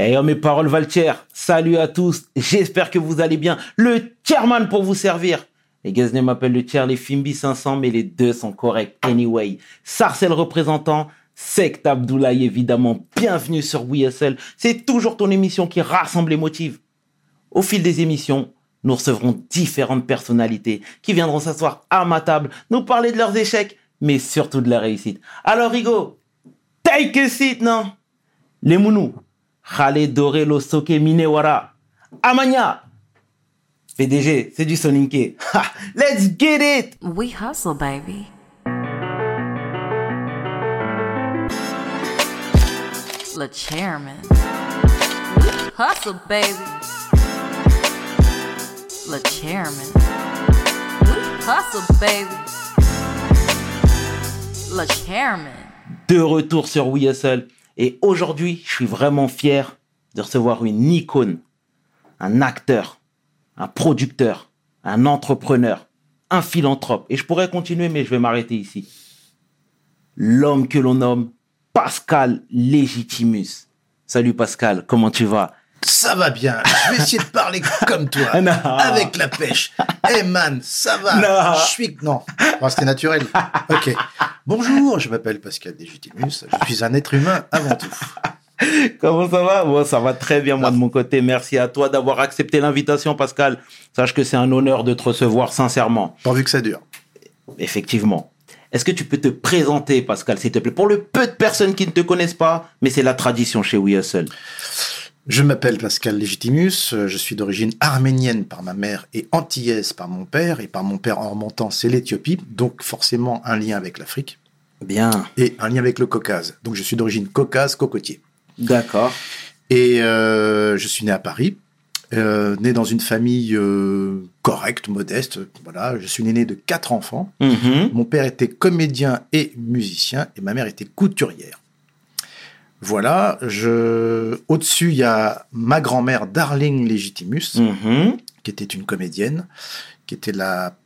Et mes paroles Valtier, salut à tous, j'espère que vous allez bien. Le chairman pour vous servir. Les Gaznet m'appellent le tiers, les Fimbi 500, mais les deux sont corrects anyway. Sarcel représentant, Sect Abdoulaye évidemment, bienvenue sur WSL. C'est toujours ton émission qui rassemble les motifs. Au fil des émissions, nous recevrons différentes personnalités qui viendront s'asseoir à ma table, nous parler de leurs échecs, mais surtout de leur réussite. Alors Rigo, take a seat, non? Les mounous, Khaled Doré Soke Minewara. Amanya. PDG, c'est du Soninke. Let's get it! We hustle, baby. Le chairman. hustle, baby. Le chairman. hustle, baby. Le chairman. De retour sur We Hustle. Et aujourd'hui, je suis vraiment fier de recevoir une icône, un acteur, un producteur, un entrepreneur, un philanthrope. Et je pourrais continuer, mais je vais m'arrêter ici. L'homme que l'on nomme Pascal Legitimus. Salut Pascal, comment tu vas? Ça va bien. Je vais essayer de parler comme toi, avec la pêche. Eh man, ça va. Je suis non. C'était naturel. Ok. Bonjour, je m'appelle Pascal Legitimus. Je suis un être humain avant tout. Comment ça va? Moi, ça va très bien, moi, de mon côté. Merci à toi d'avoir accepté l'invitation, Pascal. Sache que c'est un honneur de te recevoir, sincèrement. Pourvu que ça dure. Effectivement. Est-ce que tu peux te présenter, Pascal, s'il te plaît, pour le peu de personnes qui ne te connaissent pas, mais c'est la tradition chez We Hustle. Je m'appelle Pascal Legitimus, je suis d'origine arménienne par ma mère et antillaise par mon père, et par mon père en remontant c'est l'Éthiopie, donc forcément un lien avec l'Afrique. Bien. Et un lien avec le Caucase. Donc je suis d'origine caucase, cocotier. D'accord. Et euh, je suis né à Paris, euh, né dans une famille euh, correcte, modeste. Voilà, je suis né de quatre enfants. Mhm. Mon père était comédien et musicien, et ma mère était couturière. Voilà, je... au-dessus, il y a ma grand-mère Darling Legitimus, Mhm. qui était une comédienne, qui était la...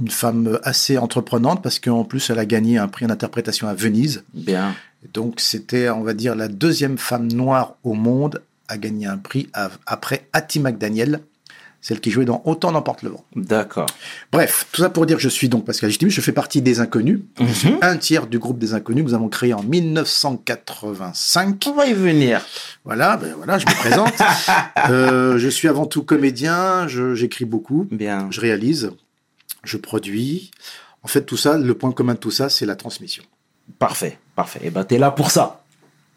une femme assez entreprenante parce qu'en plus, elle a gagné un prix en interprétation à Venise. Bien. Donc, c'était, on va dire, la deuxième femme noire au monde à gagner un prix après Hattie McDaniel, celle qui jouait dans Autant n'emporte le vent. D'accord. Bref, tout ça pour dire que je suis donc Pascal Legitimus, je fais partie des Inconnus. Je suis Mhm. un tiers du groupe des Inconnus que nous avons créé en 1985. On va y venir. Voilà, ben voilà, je me présente. Euh, je suis avant tout comédien, j'écris beaucoup, Bien. je réalise, je produis. En fait, tout ça, le point commun de tout ça, c'est la transmission. Parfait, parfait. Et ben, t'es là pour ça.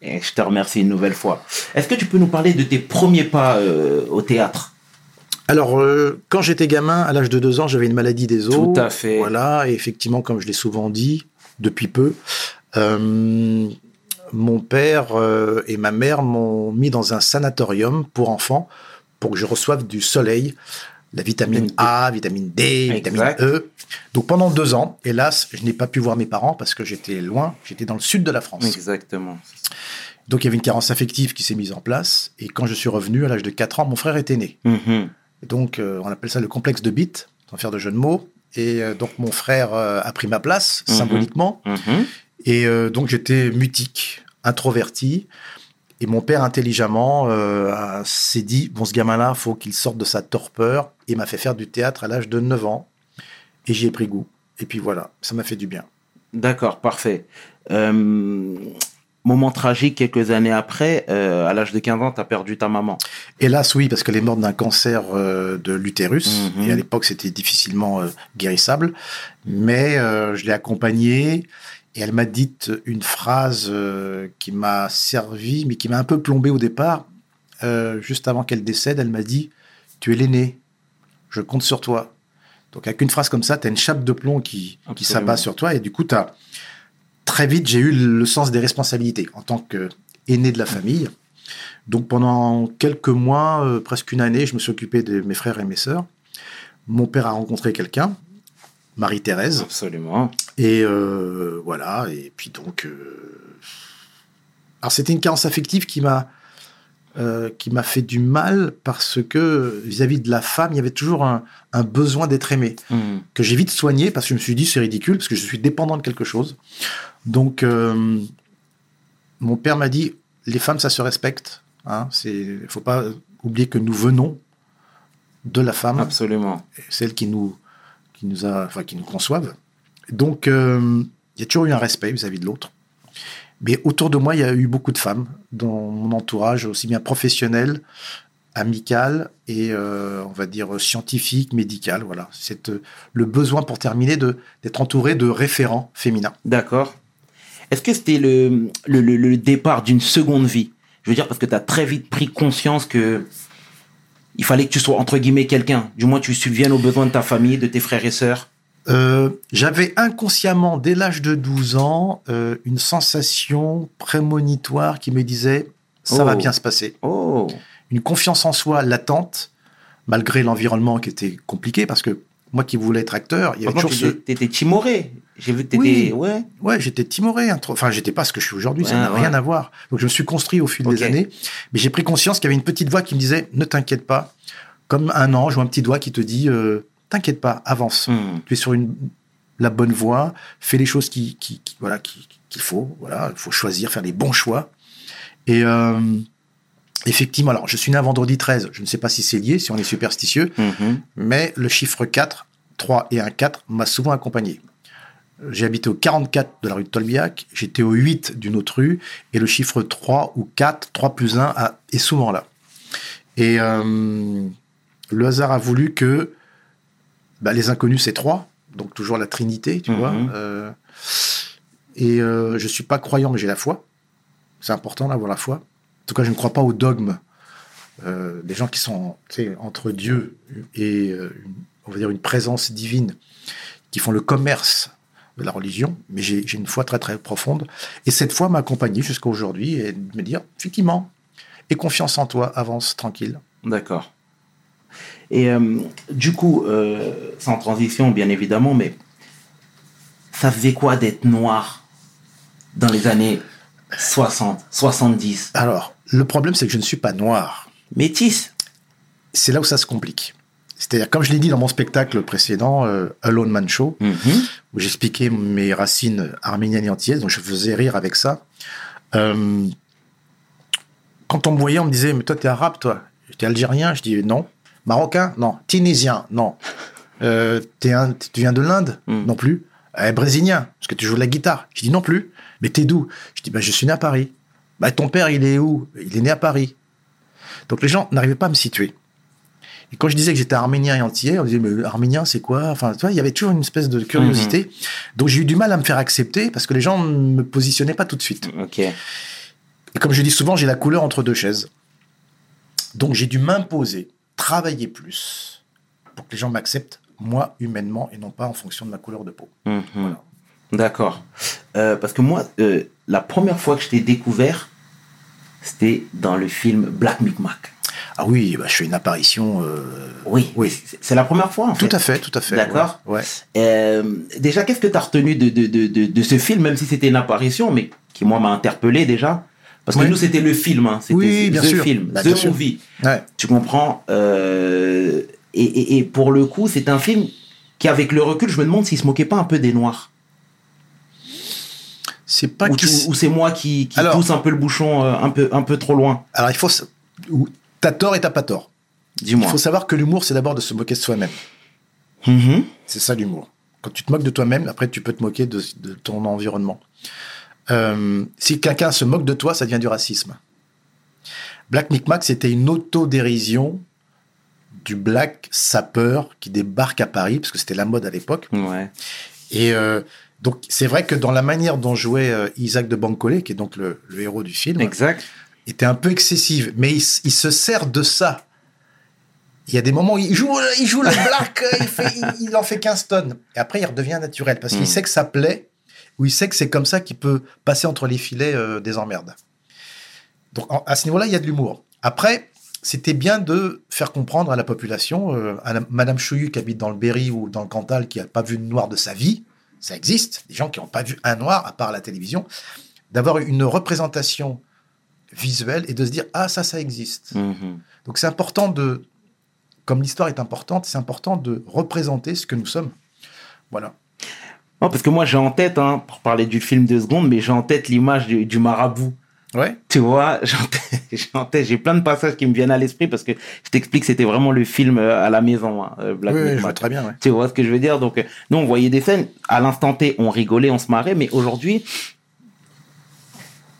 Et je te remercie une nouvelle fois. Est-ce que tu peux nous parler de tes premiers pas euh, au théâtre? Alors, euh, quand j'étais gamin, à l'âge de deux ans, j'avais une maladie des os. Tout à fait. Voilà, et effectivement, comme je l'ai souvent dit, depuis peu, euh, mon père euh, et ma mère m'ont mis dans un sanatorium pour enfants pour que je reçoive du soleil, la vitamine A, vitamine D, vitamine Exact. E. Donc pendant deux ans, hélas, je n'ai pas pu voir mes parents parce que j'étais loin, j'étais dans le sud de la France. Exactement. Donc il y avait une carence affective qui s'est mise en place. Et quand je suis revenu à l'âge de 4 ans, mon frère était né. Mhm. Et donc, euh, on appelle ça le complexe de Bit, sans faire de jeu de mots. Et euh, donc, mon frère euh, a pris ma place, Mhm. symboliquement. Mhm. Et donc, j'étais mutique, introverti. Et mon père, intelligemment, euh, s'est dit, bon, ce gamin-là, faut qu'il sorte de sa torpeur. Et m'a fait faire du théâtre à l'âge de 9 ans. Et j'y ai pris goût. Et puis voilà, ça m'a fait du bien. D'accord, parfait. Euh, moment tragique, quelques années après, euh, à l'âge de 15 ans, tu as perdu ta maman. Hélas, oui, parce qu'elle est morte d'un cancer euh, de l'utérus. Mhm. Et à l'époque, c'était difficilement euh, guérissable. Mais je l'ai accompagnée et elle m'a dit une phrase qui m'a servi, mais qui m'a un peu plombé au départ. Juste avant qu'elle décède, elle m'a dit Tu es l'aîné, je compte sur toi. Donc, avec une phrase comme ça, tu as une chape de plomb qui, qui s'abat sur toi. Et du coup, t'as très vite, j'ai eu le sens des responsabilités en tant qu'aîné de la famille. Donc pendant quelques mois, euh, presque une année, je me suis occupé de mes frères et mes sœurs. Mon père a rencontré quelqu'un, Marie-Thérèse, Absolument. et euh, voilà. Et puis donc, euh, alors c'était une carence affective qui m'a euh, qui m'a fait du mal parce que vis-à-vis de la femme, il y avait toujours un, un besoin d'être aimé Mhm. que j'ai vite soigné parce que je me suis dit c'est ridicule parce que je suis dépendant de quelque chose. Donc euh, mon père m'a dit les femmes ça se respecte, Hein, c'est, faut pas oublier que nous venons de la femme, Absolument. celle qui nous, qui nous a, enfin, qui nous conçoivent. Donc, euh, il y a toujours eu un respect vis-à-vis de l'autre. Mais autour de moi, il y a eu beaucoup de femmes dans mon entourage, aussi bien professionnel, amical et, euh, on va dire, scientifique, médical. Voilà. C'est euh, le besoin, pour terminer, d'être entouré de référents féminins. D'accord. Est-ce que c'était le, le, le- le départ d'une seconde vie? Je veux dire, parce que tu as très vite pris conscience que il fallait que tu sois, entre guillemets, quelqu'un. Du moins, tu subviennes aux besoins de ta famille, de tes frères et sœurs. Euh, J'avais inconsciemment, dès l'âge de 12 ans, euh, une sensation prémonitoire qui me disait ça Oh. va bien se passer. Oh, Une confiance en soi latente, malgré l'environnement qui était compliqué, parce que moi qui voulais être acteur, il y avait toujours ce. t'étais t'étais timoré. J'ai vu que. Oui. Ouais. Ouais, j'étais timoré. Enfin, j'étais pas ce que je suis aujourd'hui, ça n'a ouais. rien à voir. Donc, je me suis construit au fil des années. Mais j'ai pris conscience qu'il y avait une petite voix qui me disait ne t'inquiète pas. Comme un ange ou un petit doigt qui te dit euh, t'inquiète pas, avance. Hmm. tu es sur une, la bonne voie, fais les choses qui, qui, qui- voilà, qui- qu'il faut. Voilà, il faut choisir, faire les bons choix. Et euh, effectivement, alors je suis né un vendredi 13, je ne sais pas si c'est lié, si on est superstitieux, Mhm. mais le chiffre 4, 3 et 1 4 m'a souvent accompagné. J'ai habité au 44 de la rue de Tolbiac, j'étais au 8 d'une autre rue, et le chiffre 3 ou 4, 3 plus 1 a- est souvent là. Et euh, le hasard a voulu que bah, les inconnus, c'est 3, donc toujours la Trinité, tu Mhm. vois. euh, et euh, je suis pas croyant, mais j'ai la foi. C'est important d'avoir la foi. En tout cas, je ne crois pas au dogme euh, des gens qui sont entre Dieu et euh, une- on va dire une présence divine, qui font le commerce de la religion, mais j'ai une foi très très profonde. Et cette foi m'a accompagné jusqu'à aujourd'hui et de me dire, effectivement, aie confiance en toi, avance tranquille. D'accord. Et euh, du coup, euh, sans transition, bien évidemment, mais ça faisait quoi d'être noir dans les années 60, 70 Alors, le problème, c'est que je ne suis pas noir. Métis C'est là où ça se complique. C'est-à-dire, comme je l'ai dit dans mon spectacle précédent, euh, Alone Man Show, Mhm. où j'expliquais mes racines arméniennes et antillaises, donc je faisais rire avec ça. Quand on me voyait, on me disait, mais toi, t'es arabe, toi T'es algérien Je dis, non. Marocain Non. Tunisien Non. Euh, un- tu viens de l'Inde Mm. Non plus. Eh, brésilien Parce que tu joues de la guitare Je dis, non plus. Mais t'es d'où? Je dis, bah, je suis né à Paris. Bah, ton père, il est où? Il est né à Paris. Donc les gens n'arrivaient pas à me situer. Et quand je disais que j'étais arménien et antillais, on disait, mais arménien, c'est quoi? Enfin, tu vois, il y avait toujours une espèce de curiosité. Donc j'ai eu du mal à me faire accepter parce que les gens ne me positionnaient pas tout de suite. Ok. Et comme je dis souvent, j'ai la couleur entre deux chaises. Donc j'ai dû m'imposer, travailler plus pour que les gens m'acceptent, moi, humainement, et non pas en fonction de ma couleur de peau. Mhm. Voilà. D'accord. Euh, parce que moi, euh, la première fois que je t'ai découvert, c'était dans le film Black Micmac. Ah oui, bah, je fais une apparition. euh, Oui, Oui. c'est- la première fois en fait. Tout à fait, tout à fait. D'accord. Ouais. ouais. Déjà, qu'est-ce que tu as retenu de, de, de, de, de ce film, même si c'était une apparition, mais qui, moi, m'a interpellé déjà? Parce que Oui. nous, c'était le film. Hein. C'était Oui, bien The sûr. film, Bah, The bien sûr. Movie. Ouais. Tu comprends euh, et, et, et pour le coup, c'est un film qui, avec le recul, je me demande s'il se moquait pas un peu des Noirs. C'est pas Ou, ou c'est moi qui, qui Alors- pousse un peu le bouchon euh, un, peu, un peu trop loin. Alors il faut. T'as tort et t'as pas tort. Il Dis-moi. faut savoir que l'humour, c'est d'abord de se moquer de soi-même. Mhm. C'est ça l'humour. Quand tu te moques de toi-même, après tu peux te moquer de, de ton environnement. Euh, si quelqu'un se moque de toi, ça devient du racisme. Black Micmac, c'était une autodérision du black sapeur qui débarque à Paris, parce que c'était la mode à l'époque. Ouais. Et euh, donc c'est vrai que dans la manière dont jouait euh, Isaac de Bancolé, qui est donc le, le héros du film, Exact. était un peu excessive, mais il, se sert de ça. Il y a des moments où il joue, il joue le black, il, fait, il, il en fait 15 tonnes. Et après, il redevient naturel parce qu'il Mm. sait que ça plaît, ou il sait que c'est comme ça qu'il peut passer entre les filets euh, des emmerdes. Donc, en- à ce niveau-là, il y a de l'humour. Après, c'était bien de faire comprendre à la population, euh, à la- Madame Chouillu qui habite dans le Berry ou dans le Cantal, qui n'a pas vu de noir de sa vie, ça existe, des gens qui n'ont pas vu un noir à part la télévision, d'avoir une représentation visuelle et de se dire ah ça ça existe. Mhm. Donc c'est important de comme l'histoire est importante, c'est important de représenter ce que nous sommes. Voilà. Non, parce que moi, j'ai en tête, hein, pour parler du film deux secondes, mais j'ai en tête l'image du, du marabout. Ouais. Tu vois, j'ai plein de passages qui me viennent à l'esprit parce que je t'explique, c'était vraiment le film euh, à la maison, hein, euh, Black Oui, je vois très bien, ouais. Tu vois ce que je veux dire? Donc, euh, nous, on voyait des scènes, à l'instant T, on rigolait, on se marrait, mais aujourd'hui,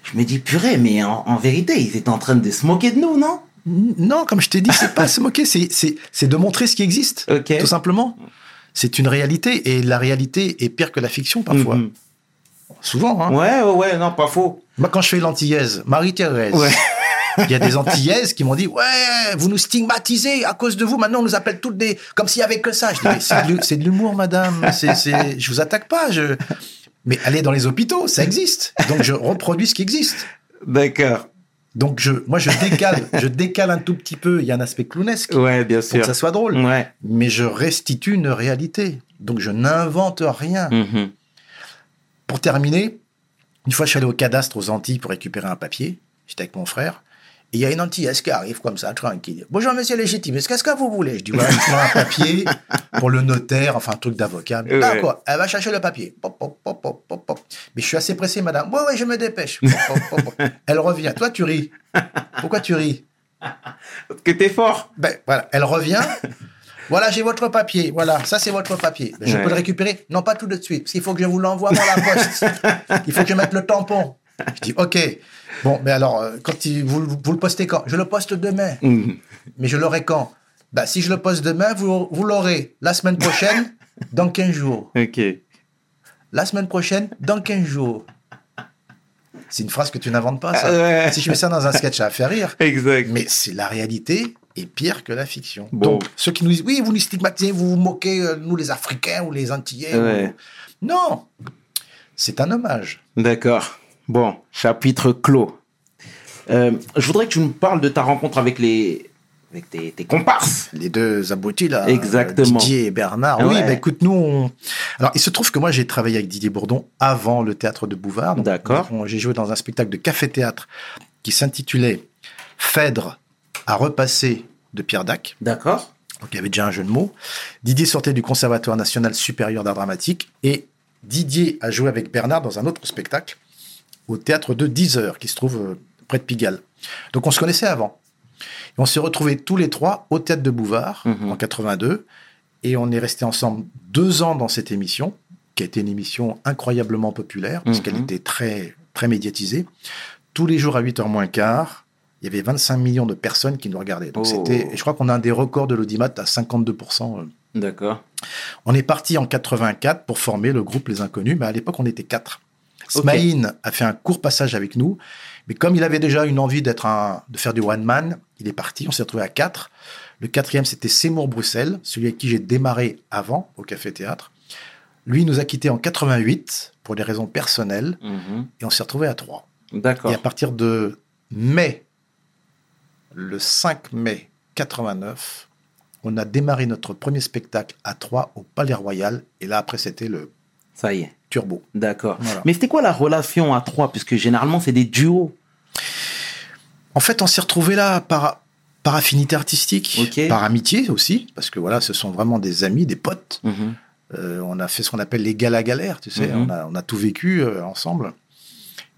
je me dis, purée, mais en, en vérité, ils étaient en train de se moquer de nous, non? Non, comme je t'ai dit, c'est pas se moquer, c'est, de montrer ce qui existe. Tout simplement. C'est une réalité et la réalité est pire que la fiction parfois. Mhm. Souvent. Hein. Ouais, ouais, ouais, non, pas faux. Moi, quand je fais l'antillaise, Marie-Thérèse, Ouais. il y a des antillaises qui m'ont dit Ouais, vous nous stigmatisez à cause de vous. Maintenant, on nous appelle toutes des. comme s'il y avait que ça. Je dis c'est, de l'humour, madame. C'est, c'est... Je vous attaque pas. Je... Mais allez dans les hôpitaux, ça existe. Donc, je reproduis ce qui existe. D'accord. Donc, je, moi, je décale, je décale un tout petit peu. Il y a un aspect clownesque Ouais, bien pour sûr. que ça soit drôle. Ouais. Mais je restitue une réalité. Donc, je n'invente rien. Mhm. Pour terminer, une fois, je suis allé au cadastre aux Antilles pour récupérer un papier. J'étais avec mon frère. Il y a une Antillaise qui arrive comme ça, tranquille. Bonjour, monsieur légitime. Qu'est-ce que vous voulez? Je dis, voilà, je un papier pour le notaire, enfin, un truc d'avocat. Ouais. D'accord, elle va chercher le papier. Pop, pop, pop, pop, pop, pop. Mais je suis assez pressé, madame. Ouais, ouais, je me dépêche. Elle revient. Toi, tu ris. Pourquoi tu ris? Parce que t'es fort. ben, voilà, elle revient. Voilà, j'ai votre papier. Voilà, ça c'est votre papier. Ben, je Ouais. peux le récupérer? Non, pas tout de suite. Parce qu'il faut que je vous l'envoie par la poste. Il faut que je mette le tampon. Je dis, OK. Bon, mais alors, euh, quand il- vous, vous le postez quand? Je le poste demain. Mhm. Mais je l'aurai quand? Ben, Si je le poste demain, vous, vous l'aurez la semaine prochaine, dans 15 jours. Ok. La semaine prochaine, dans 15 jours. C'est une phrase que tu n'inventes pas, ça. Ah ouais. Si je mets ça dans un sketch, ça va faire rire. Exact. Mais c'est la réalité est pire que la fiction. Bon. Donc, ceux qui nous disent, oui, vous nous stigmatisez, vous vous moquez, euh, nous les Africains ou les Antillais. Ouais. ou- Non, c'est un hommage. D'accord. Bon, chapitre clos. Euh, je voudrais que tu me parles de ta rencontre avec les avec tes, tes comparses. Les deux abrutis, là. Exactement. Didier et Bernard. Oui, bah, écoute, nous, on... Alors, il se trouve que moi, j'ai travaillé avec Didier Bourdon avant le théâtre de Bouvard. D'accord. J'ai joué dans un spectacle de café-théâtre qui s'intitulait Phèdre à repasser de Pierre Dac. D'accord. Donc il y avait déjà un jeu de mots. Didier sortait du Conservatoire national supérieur d'art dramatique et Didier a joué avec Bernard dans un autre spectacle au théâtre de 10 heures qui se trouve euh, près de Pigalle. Donc on se connaissait avant. Et on s'est retrouvés tous les trois au théâtre de Bouvard Mhm. en 82 et on est restés ensemble deux ans dans cette émission qui a été une émission incroyablement populaire parce Mhm. qu'elle était très très médiatisée. Tous les jours à 8h moins quart, il y avait 25 millions de personnes qui nous regardaient. Donc Oh. c'était, je crois qu'on a un des records de l'audimat à 52%. euh. D'accord. On est parti en 84 pour former le groupe Les Inconnus, mais à l'époque on était quatre. Smaïn a fait un court passage avec nous, mais comme il avait déjà une envie d'être un, de faire du one man, il est parti. On s'est retrouvé à quatre. Le quatrième c'était Seymour Bruxelles, celui avec qui j'ai démarré avant au Café Théâtre. Lui nous a quittés en 88 pour des raisons personnelles Mhm. et on s'est retrouvé à trois. D'accord. Et à partir de mai, le 5 mai 89, on a démarré notre premier spectacle à Troyes au Palais Royal. Et là, après, c'était le Ça y est. turbo. D'accord. Voilà. Mais c'était quoi la relation à trois? Puisque généralement, c'est des duos. En fait, on s'est retrouvés là par, par affinité artistique, par amitié aussi, parce que voilà, ce sont vraiment des amis, des potes. Mhm. Euh, on a fait ce qu'on appelle les galas galères, tu sais, Mhm. on, a, on a tout vécu euh, ensemble.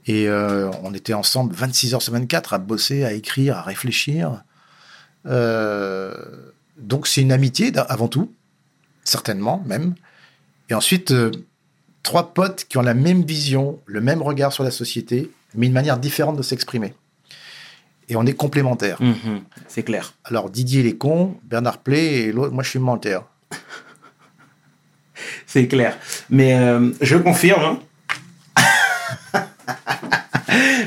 Et euh, on était ensemble 26 heures sur 24 à bosser, à écrire, à réfléchir. Euh, donc c'est une amitié avant tout, certainement même. Et ensuite, euh, trois potes qui ont la même vision, le même regard sur la société, mais une manière différente de s'exprimer. Et on est complémentaires. Mhm. C'est clair. Alors Didier il est con, Bernard Play et l'autre, moi je suis menteur. C'est clair. Mais euh, je confirme. hein.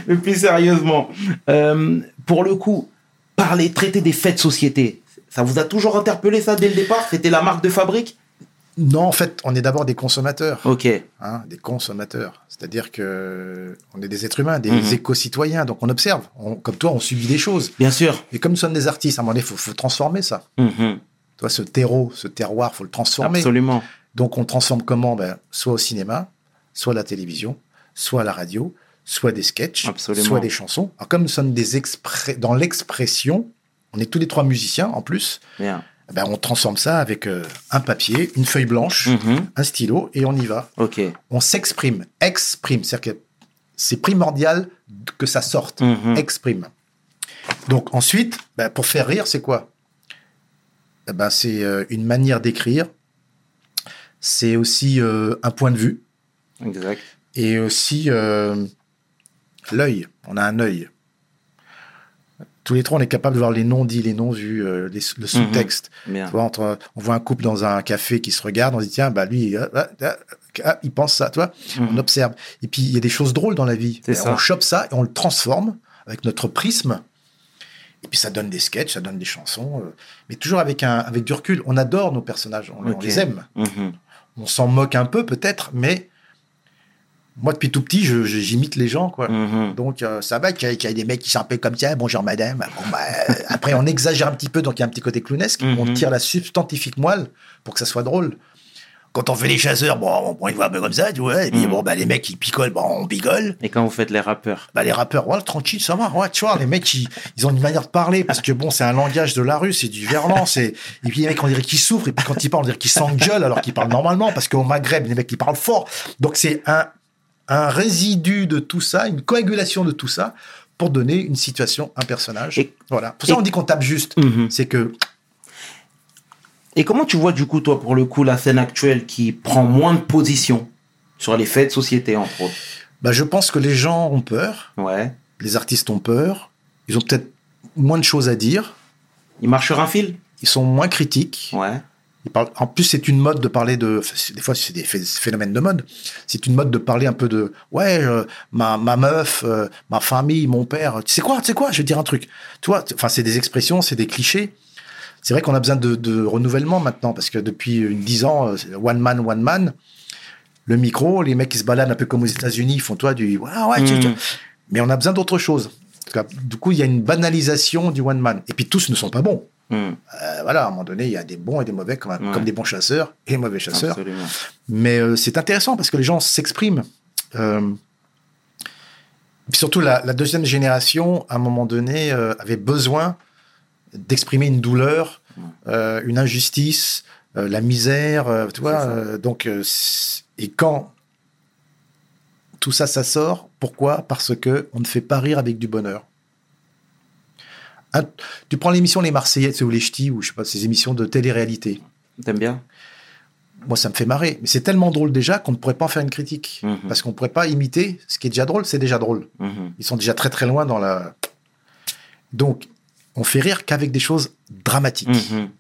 Mais plus sérieusement, euh, pour le coup, parler, traiter des faits de société, ça vous a toujours interpellé ça dès le départ? C'était la marque de fabrique? Non, en fait, on est d'abord des consommateurs. Ok. hein, des consommateurs. C'est-à-dire que on est des êtres humains, des Mhm. éco-citoyens, donc on observe. On- comme toi, on subit des choses. Bien sûr. Et comme nous sommes des artistes, à un moment donné, il faut, faut transformer ça. Mhm. Toi, ce terreau, ce terroir, faut le transformer. Absolument. Donc on transforme comment? Ben, Soit au cinéma, soit à la télévision, soit à la radio, soit des sketchs, Absolument. soit des chansons. Alors comme nous sommes des dans l'expression, on est tous les trois musiciens en plus, Bien. Ben, on transforme ça avec euh, un papier, une feuille blanche, Mhm. un stylo, et on y va. Ok. on s'exprime, exprime, c'est-à-dire que c'est primordial que ça sorte, Mhm. exprime. Donc ensuite, bah, pour faire rire, c'est quoi? Eh ben, C'est euh, une manière d'écrire, c'est aussi euh, un point de vue, Exact. et aussi l'œil. On a un œil. Tous les trois, on est capable de voir les non-dits, les non-vus, euh, le sous-texte. Tu vois, entre, on voit un couple dans un café qui se regarde, on se dit, tiens, bah lui, ah, ah, ah, il pense ça, tu vois. On Mhm. observe. Et puis, il y a des choses drôles dans la vie. Ça. On chope ça et on le transforme avec notre prisme. Et puis, ça donne des sketchs, ça donne des chansons. euh, mais toujours avec, un, avec du recul. On adore nos personnages, on, les aime. Mhm. On s'en moque un peu, peut-être, mais moi, depuis tout petit, j'imite les gens, quoi. Mhm. Donc, euh, ça va qu'il y, y ait des mecs qui sont un peu comme ça, bonjour madame. Bon, bah, euh, après, on exagère un petit peu, donc il y a un petit côté clownesque. On Mhm. tire la substantifique moelle pour que ça soit drôle. Quand on fait les chasseurs, bon, on voit un peu comme ça, tu vois. Et puis, Mhm. bon, bah, les mecs, ils picolent, bon, on picole. Et quand vous faites les rappeurs? Bah, les rappeurs, ouais, tranquille, ça va. Ouais, tu vois, les mecs, ils, ils ont une manière de parler parce que bon, c'est un langage de la rue, c'est du verlan, et puis les mecs, on dirait qu'ils souffrent, et puis quand ils parlent, on dirait qu'ils s'engueulent alors qu'ils parlent normalement parce qu'au Maghreb, les mecs, ils parlent fort. Donc, c'est un, un résidu de tout ça, une coagulation de tout ça pour donner une situation, un personnage. Et- voilà. Pour ça, et- on dit qu'on tape juste. Mhm. C'est que, Et comment tu vois du coup toi pour le coup la scène actuelle qui prend moins de position sur les faits de société entre autres? Bah, je pense que les gens ont peur, Ouais. les artistes ont peur, ils ont peut-être moins de choses à dire, Il marche sur un fil? Ils sont moins critiques. Ouais. En plus, c'est une mode de parler de. Des fois, c'est des phé- phénomènes de mode. C'est une mode de parler un peu de. Ouais, euh, ma, ma meuf, euh, ma famille, mon père. Tu sais quoi Tu sais quoi Je vais te dire un truc. Tu vois Enfin, c'est des expressions, c'est des clichés. C'est vrai qu'on a besoin de, de renouvellement maintenant parce que depuis dix ans, euh, one man, one man. Le micro, les mecs qui se baladent un peu comme aux États-Unis, ils font toi du. Ouais, ouais, tu- tu- Mhm. Mais on a besoin d'autre chose. Du coup, il y a une banalisation du one man. Et puis tous ne sont pas bons. Mhm. Euh, voilà, à un moment donné, il y a des bons et des mauvais, comme, Ouais. comme des bons chasseurs et des mauvais chasseurs. Absolument. Mais euh, c'est intéressant parce que les gens s'expriment. Euh, surtout, la, la deuxième génération, à un moment donné, avait besoin d'exprimer une douleur, une injustice, la misère, tu vois. Donc, et quand tout ça, ça sort, pourquoi? Parce que on ne fait pas rire avec du bonheur. Un- tu prends l'émission Les Marseillais, ou les Ch'tis, ou je sais pas, ces émissions de télé-réalité T'aimes bien? Moi, ça me fait marrer. Mais c'est tellement drôle déjà qu'on ne pourrait pas en faire une critique. Mhm. Parce qu'on ne pourrait pas imiter ce qui est déjà drôle, c'est déjà drôle. Mhm. Ils sont déjà très très loin dans la. Donc, on fait rire qu'avec des choses dramatiques. Mhm.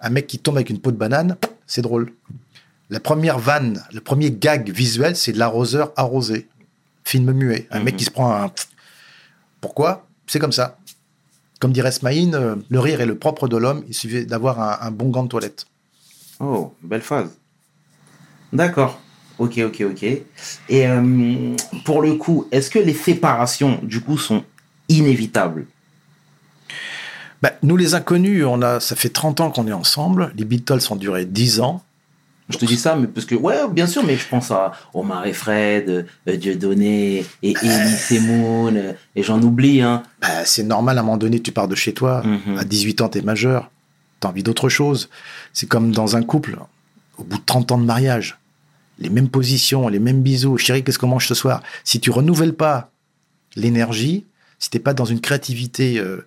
Un mec qui tombe avec une peau de banane, c'est drôle. La première vanne, le premier gag visuel, c'est de l'arroseur arrosé. Film muet. Un mec qui se prend un. Pourquoi? C'est comme ça. Comme dirait Smaïn, euh, le rire est le propre de l'homme. Il suffit d'avoir un, un bon gant de toilette. Oh, belle phase. D'accord. Ok, ok, ok. Et euh, pour le coup, est-ce que les séparations, du coup, sont inévitables? Bah, nous, les inconnus, on a, ça fait 30 ans qu'on est ensemble. Les Beatles ont duré 10 ans. Je te dis ça, mais parce que, ouais, bien sûr, mais je pense à Omar et Fred, euh, Dieudonné, et Elie Semoun, euh, et j'en oublie, hein. Bah, c'est normal, à un moment donné, tu pars de chez toi. Mhm. À 18 ans, tu es majeur. Tu as envie d'autre chose. C'est comme dans un couple, au bout de 30 ans de mariage. Les mêmes positions, les mêmes bisous. Chérie, qu'est-ce qu'on mange ce soir? Si tu renouvelles pas l'énergie, si t'es pas dans une créativité euh,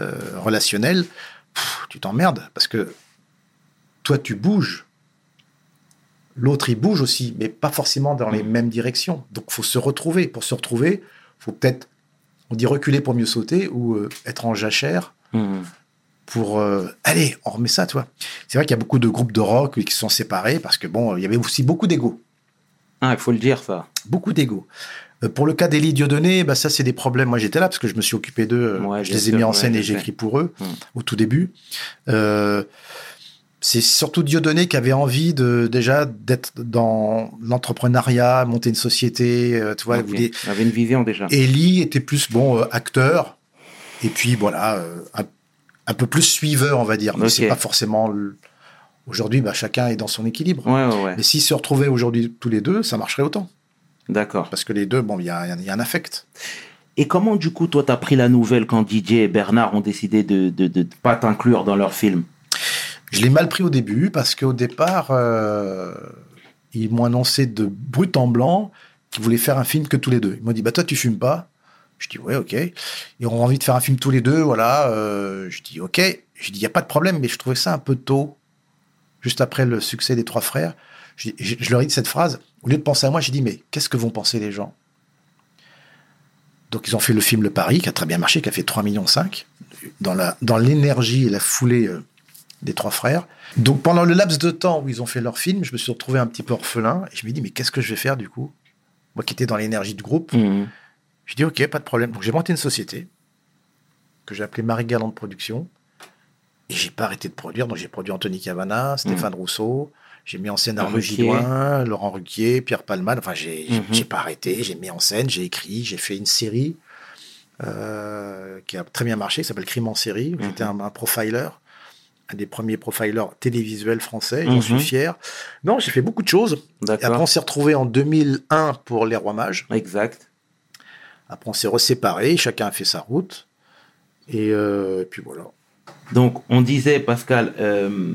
euh, relationnelle, pff, tu t'emmerdes. Parce que toi, tu bouges. L'autre, il bouge aussi, mais pas forcément dans les mêmes directions. Donc, faut se retrouver. Pour se retrouver, faut peut-être, on dit reculer pour mieux sauter ou euh, être en jachère Mhm. pour euh, allez, on remet ça, tu vois. C'est vrai qu'il y a beaucoup de groupes de rock qui se sont séparés parce que bon, il y avait aussi beaucoup d'ego, Ah, il faut le dire, ça. beaucoup d'ego. Euh, pour le cas d'Élie Dieudonné, bah ça c'est des problèmes. Moi j'étais là parce que je me suis occupé d'eux, euh, Ouais, je les ai sûr, mis en scène et j'ai écrit pour eux Mm. au tout début. Euh, c'est surtout Dieudonné qui avait envie de déjà d'être dans l'entrepreneuriat, monter une société, euh, tu vois. Il avait une vision déjà. Ellie était plus bon euh, acteur et puis voilà euh, un, un peu plus suiveur on va dire mais c'est pas forcément le- aujourd'hui bah, chacun est dans son équilibre Ouais, ouais, ouais. mais s'ils se retrouvaient aujourd'hui tous les deux ça marcherait autant D'accord. parce que les deux bon il y a, il y a un affect Et comment, du coup, toi, t'as pris la nouvelle quand DJ et Bernard ont décidé de de pas t'inclure dans leur film? Je l'ai mal pris au début parce qu'au départ euh, ils m'ont annoncé de brut en blanc qui voulaient faire un film que tous les deux. Ils m'ont dit, bah toi, tu fumes pas. Je dis, ouais, ok. Et on a envie de faire un film tous les deux, voilà. Euh, je dis, ok. Je dis, il n'y a pas de problème, mais je trouvais ça un peu tôt, juste après le succès des Trois Frères. Je, leur ai dit cette phrase. Au lieu de penser à moi, j'ai dit, mais qu'est-ce que vont penser les gens? Donc, ils ont fait le film Le Paris, qui a très bien marché, qui a fait 3,5 millions dans la dans l'énergie et la foulée euh, des Trois Frères. Donc, pendant le laps de temps où ils ont fait leur film, je me suis retrouvé un petit peu orphelin et je me dis, mais qu'est-ce que je vais faire du coup? Moi qui étais dans l'énergie du groupe, Mhm. je dis ok, pas de problème. Donc j'ai monté une société que j'ai appelée Marie Galante Production. Et j'ai pas arrêté de produire. Donc j'ai produit Anthony Cavana, Stéphane Rousseau. J'ai mis en scène Arnaud. Gidoin, Laurent Ruquier, Pierre Palman. Enfin, j'ai Mhm. j'ai pas arrêté. J'ai mis en scène, j'ai écrit, j'ai fait une série euh, qui a très bien marché, qui s'appelle Crime en série. où J'étais un, un profiler, un des premiers profilers télévisuels français. J'en Mhm. suis fier. Non, j'ai fait beaucoup de choses. Et après, on s'est retrouvé en 2001 pour Les Rois Mages. Exact. Après, on s'est reséparés, chacun a fait sa route. Et euh, puis voilà. Donc, on disait, Pascal, euh,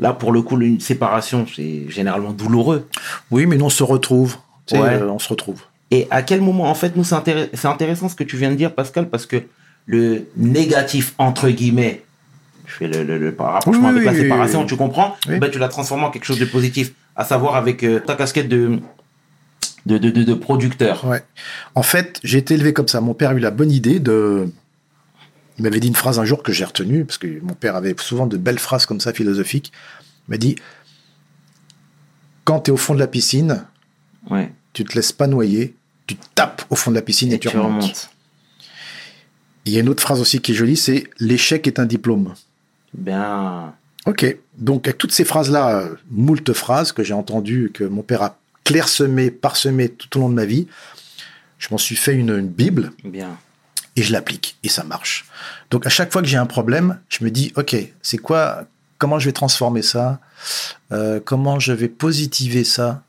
là, pour le coup, une séparation, c'est généralement douloureux. Oui, mais nous, on se retrouve. Tu sais, Ouais. euh, on se retrouve. Et à quel moment, en fait, nous, c'est intéressant ce que tu viens de dire, Pascal, parce que le négatif, entre guillemets, je fais le, le- le rapprochement Oui, avec la séparation, tu comprends ben, Tu l'as transformé en quelque chose de positif, à savoir avec euh, ta casquette de, de, de, de- de producteur. Ouais. En fait, j'ai été élevé comme ça. Mon père a eu la bonne idée de. Il m'avait dit une phrase un jour que j'ai retenue, parce que mon père avait souvent de belles phrases comme ça, philosophiques. Il m'a dit Quand tu es au fond de la piscine, Ouais. tu te laisses pas noyer, tu tapes au fond de la piscine et, tu, remontes. Il y a une autre phrase aussi qui est jolie c'est L'échec est un diplôme. Bien. Ok, donc avec toutes ces phrases-là, euh, moult phrases que j'ai entendues, que mon père a clairsemées, parsemées tout au long de ma vie, je m'en suis fait une, une Bible Bien. et je l'applique et ça marche. Donc à chaque fois que j'ai un problème, je me dis, ok, c'est quoi, comment je vais transformer ça, Euh, comment je vais positiver ça,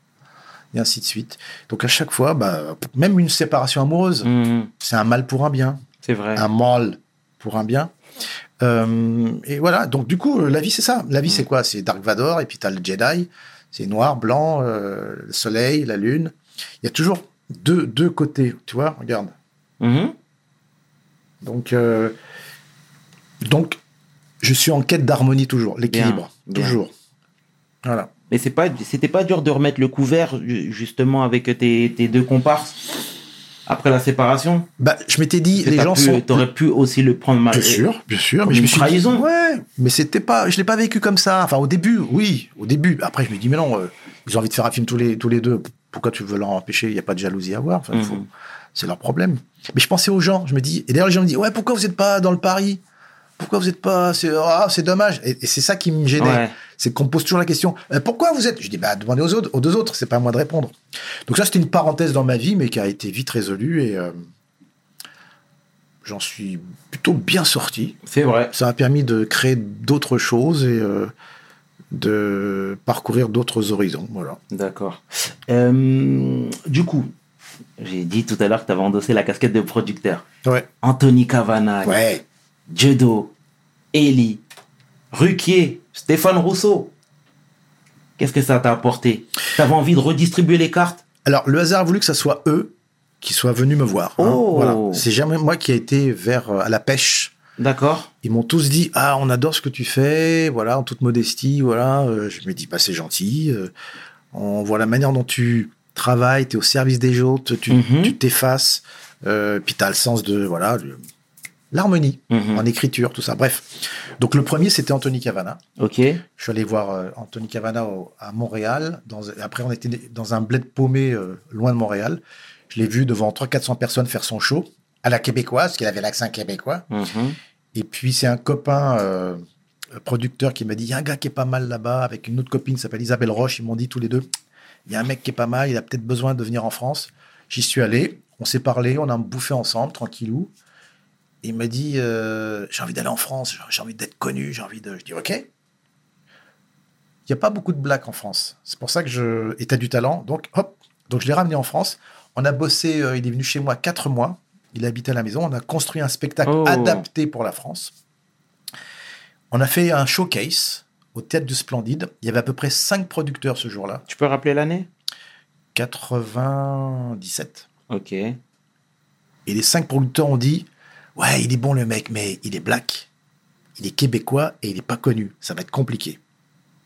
et ainsi de suite. Donc à chaque fois, bah, même une séparation amoureuse, Mhm. c'est un mal pour un bien C'est vrai. un mal pour un bien. Euh, et voilà, donc du coup, la vie, c'est ça. La vie, c'est quoi? C'est Dark Vador, et puis t'as le Jedi. C'est noir, blanc, euh, le soleil, la lune. Il y a toujours deux, deux côtés, tu vois, regarde. Mhm. Donc, euh, donc, je suis en quête d'harmonie toujours, l'équilibre, toujours. Voilà. Mais c'est pas, c'était pas dur de remettre le couvert ju- justement avec tes, tes deux comparses? Après la séparation. Bah, je m'étais dit, les gens pu- sont. T'aurais pu aussi le prendre mal. Bien sûr, bien sûr. Mais je me suis dit- trahison. ouais, mais c'était pas, je l'ai pas vécu comme ça. Enfin, au début, oui, au début. Après, je me dis, mais non, euh, ils ont envie de faire un film tous les, tous les deux. Pourquoi tu veux leur empêcher? Il n'y a pas de jalousie à avoir. Enfin, Mhm. c'est leur problème. Mais je pensais aux gens. Je me dis, et d'ailleurs, les gens me disent, ouais, pourquoi vous n'êtes pas dans le Paris? Pourquoi vous n'êtes pas C'est ah, c'est dommage. Et, et c'est ça qui me gênait. Ouais. C'est qu'on me pose toujours la question, euh, pourquoi vous êtes Je dis, bah, demandez aux autres, aux deux autres. C'est pas à moi de répondre. Donc ça, c'était une parenthèse dans ma vie, mais qui a été vite résolue et euh, j'en suis plutôt bien sorti. C'est vrai. Ça m'a permis de créer d'autres choses et euh, de parcourir d'autres horizons. Voilà. D'accord. Du coup, j'ai dit tout à l'heure que tu avais endossé la casquette de producteur. Ouais. Anthony Cavana, Ouais. Judo, Eli, Ruquier, Stéphane Rousseau. Qu'est-ce que ça t'a apporté? T'avais envie de redistribuer les cartes? Alors, le hasard a voulu que ça soit eux qui soient venus me voir. hein. Oh. Voilà. C'est jamais moi qui ai été vers euh, à la pêche. D'accord Ils m'ont tous dit ah on adore ce que tu fais voilà en toute modestie voilà Euh, je me dis bah c'est gentil euh, on voit la manière dont tu travailles tu es au service des autres tu Mhm. tu t'effaces euh, puis tu as le sens de voilà le- l'harmonie Mhm. en écriture tout ça bref donc le premier c'était Anthony Cavana Ok. je suis allé voir euh, Anthony Cavana au- à Montréal dans, après on était dans un bled paumé euh, loin de Montréal je l'ai vu devant 300-400 personnes faire son show à la québécoise parce qu'il avait l'accent québécois Mhm. et puis c'est un copain euh, producteur qui m'a dit il y a un gars qui est pas mal là-bas avec une autre copine qui s'appelle Isabelle Roche. Ils m'ont dit tous les deux il y a un mec qui est pas mal, il a peut-être besoin de venir en France. J'y suis allé, on s'est parlé, on a bouffé ensemble tranquillou. Et il m'a dit euh, j'ai envie d'aller en France, j'ai- envie d'être connu, j'ai envie de. Je dis ok. Il n'y a pas beaucoup de blacks en France. C'est pour ça que je. Et t'as du talent. Donc, hop. Donc, je l'ai ramené en France. On a bossé. euh, il est venu chez moi quatre mois. Il habitait à la maison. On a construit un spectacle Oh. adapté pour la France. On a fait un showcase au Théâtre du Splendide. Il y avait à peu près cinq producteurs ce jour-là. Tu peux rappeler l'année? 97. Ok. Et les cinq producteurs ont dit Ouais, il est bon le mec, mais il est black, il est québécois et il n'est pas connu. Ça va être compliqué.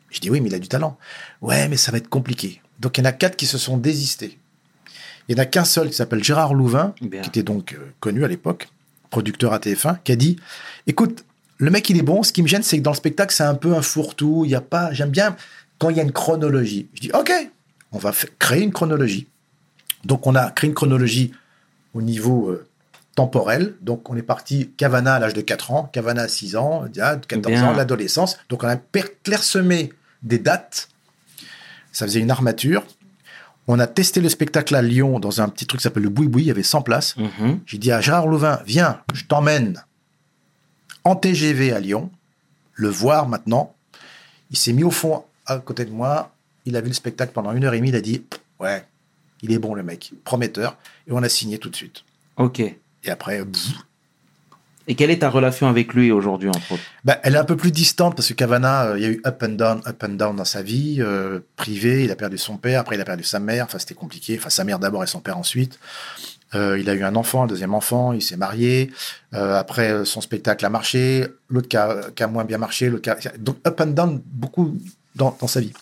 Je dis Oui, mais il a du talent. Ouais, mais ça va être compliqué. Donc il y en a quatre qui se sont désistés. Il n'y en a qu'un seul qui s'appelle Gérard Louvain, Bien. qui était donc euh, connu à l'époque, producteur à TF1, qui a dit Écoute, le mec il est bon, ce qui me gêne, c'est que dans le spectacle, c'est un peu un fourre-tout. Il y a pas. J'aime bien quand il y a une chronologie. Je dis Ok, on va créer une chronologie. Donc on a créé une chronologie au niveau euh, temporel. Donc on est parti Cavana à l'âge de 4 ans, Cavana à 6 ans, Diade, 14 Bien. ans, l'adolescence. Donc on a clairsemé des dates. Ça faisait une armature. On a testé le spectacle à Lyon dans un petit truc qui s'appelle le Boui Boui. Il y avait 100 places. Mhm. J'ai dit à Gérard Louvain, viens, je t'emmène en TGV à Lyon, le voir maintenant. Il s'est mis au fond à côté de moi. Il a vu le spectacle pendant une heure et demie. Il a dit, ouais, il est bon le mec, prometteur. Et on a signé tout de suite. Ok. Et après, bzz. Et quelle est ta relation avec lui aujourd'hui, entre autres? Bah, elle est un peu plus distante parce que Cavana, euh, il y a eu up and down, up and down dans sa vie euh, privée. Il a perdu son père, après il a perdu sa mère. Enfin, c'était compliqué. Enfin, sa mère d'abord et son père ensuite. Euh, il a eu un enfant, un deuxième enfant. Il s'est marié. Euh, après, son spectacle a marché. L'autre qui a, moins bien marché. L'autre qui a- donc up and down beaucoup dans, dans sa vie.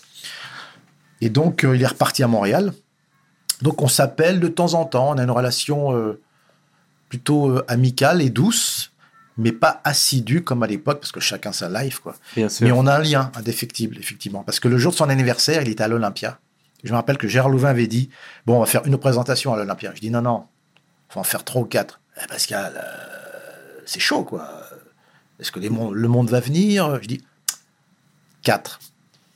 Et donc, il est reparti à Montréal. Donc, on s'appelle de temps en temps. On a une relation plutôt euh, amicale et douce, mais pas assidue comme à l'époque, parce que chacun sa life, quoi. Bien sûr. Mais on a un lien indéfectible, effectivement. Parce que le jour de son anniversaire, il était à l'Olympia. Je me rappelle que Gérard Louvain avait dit Bon, on va faire une représentation à l'Olympia. Je dis Non, non, faut en faire trois ou quatre. Eh, Pascal, euh, c'est chaud, quoi. Est-ce que les mon- le monde va venir? Je dis Quatre.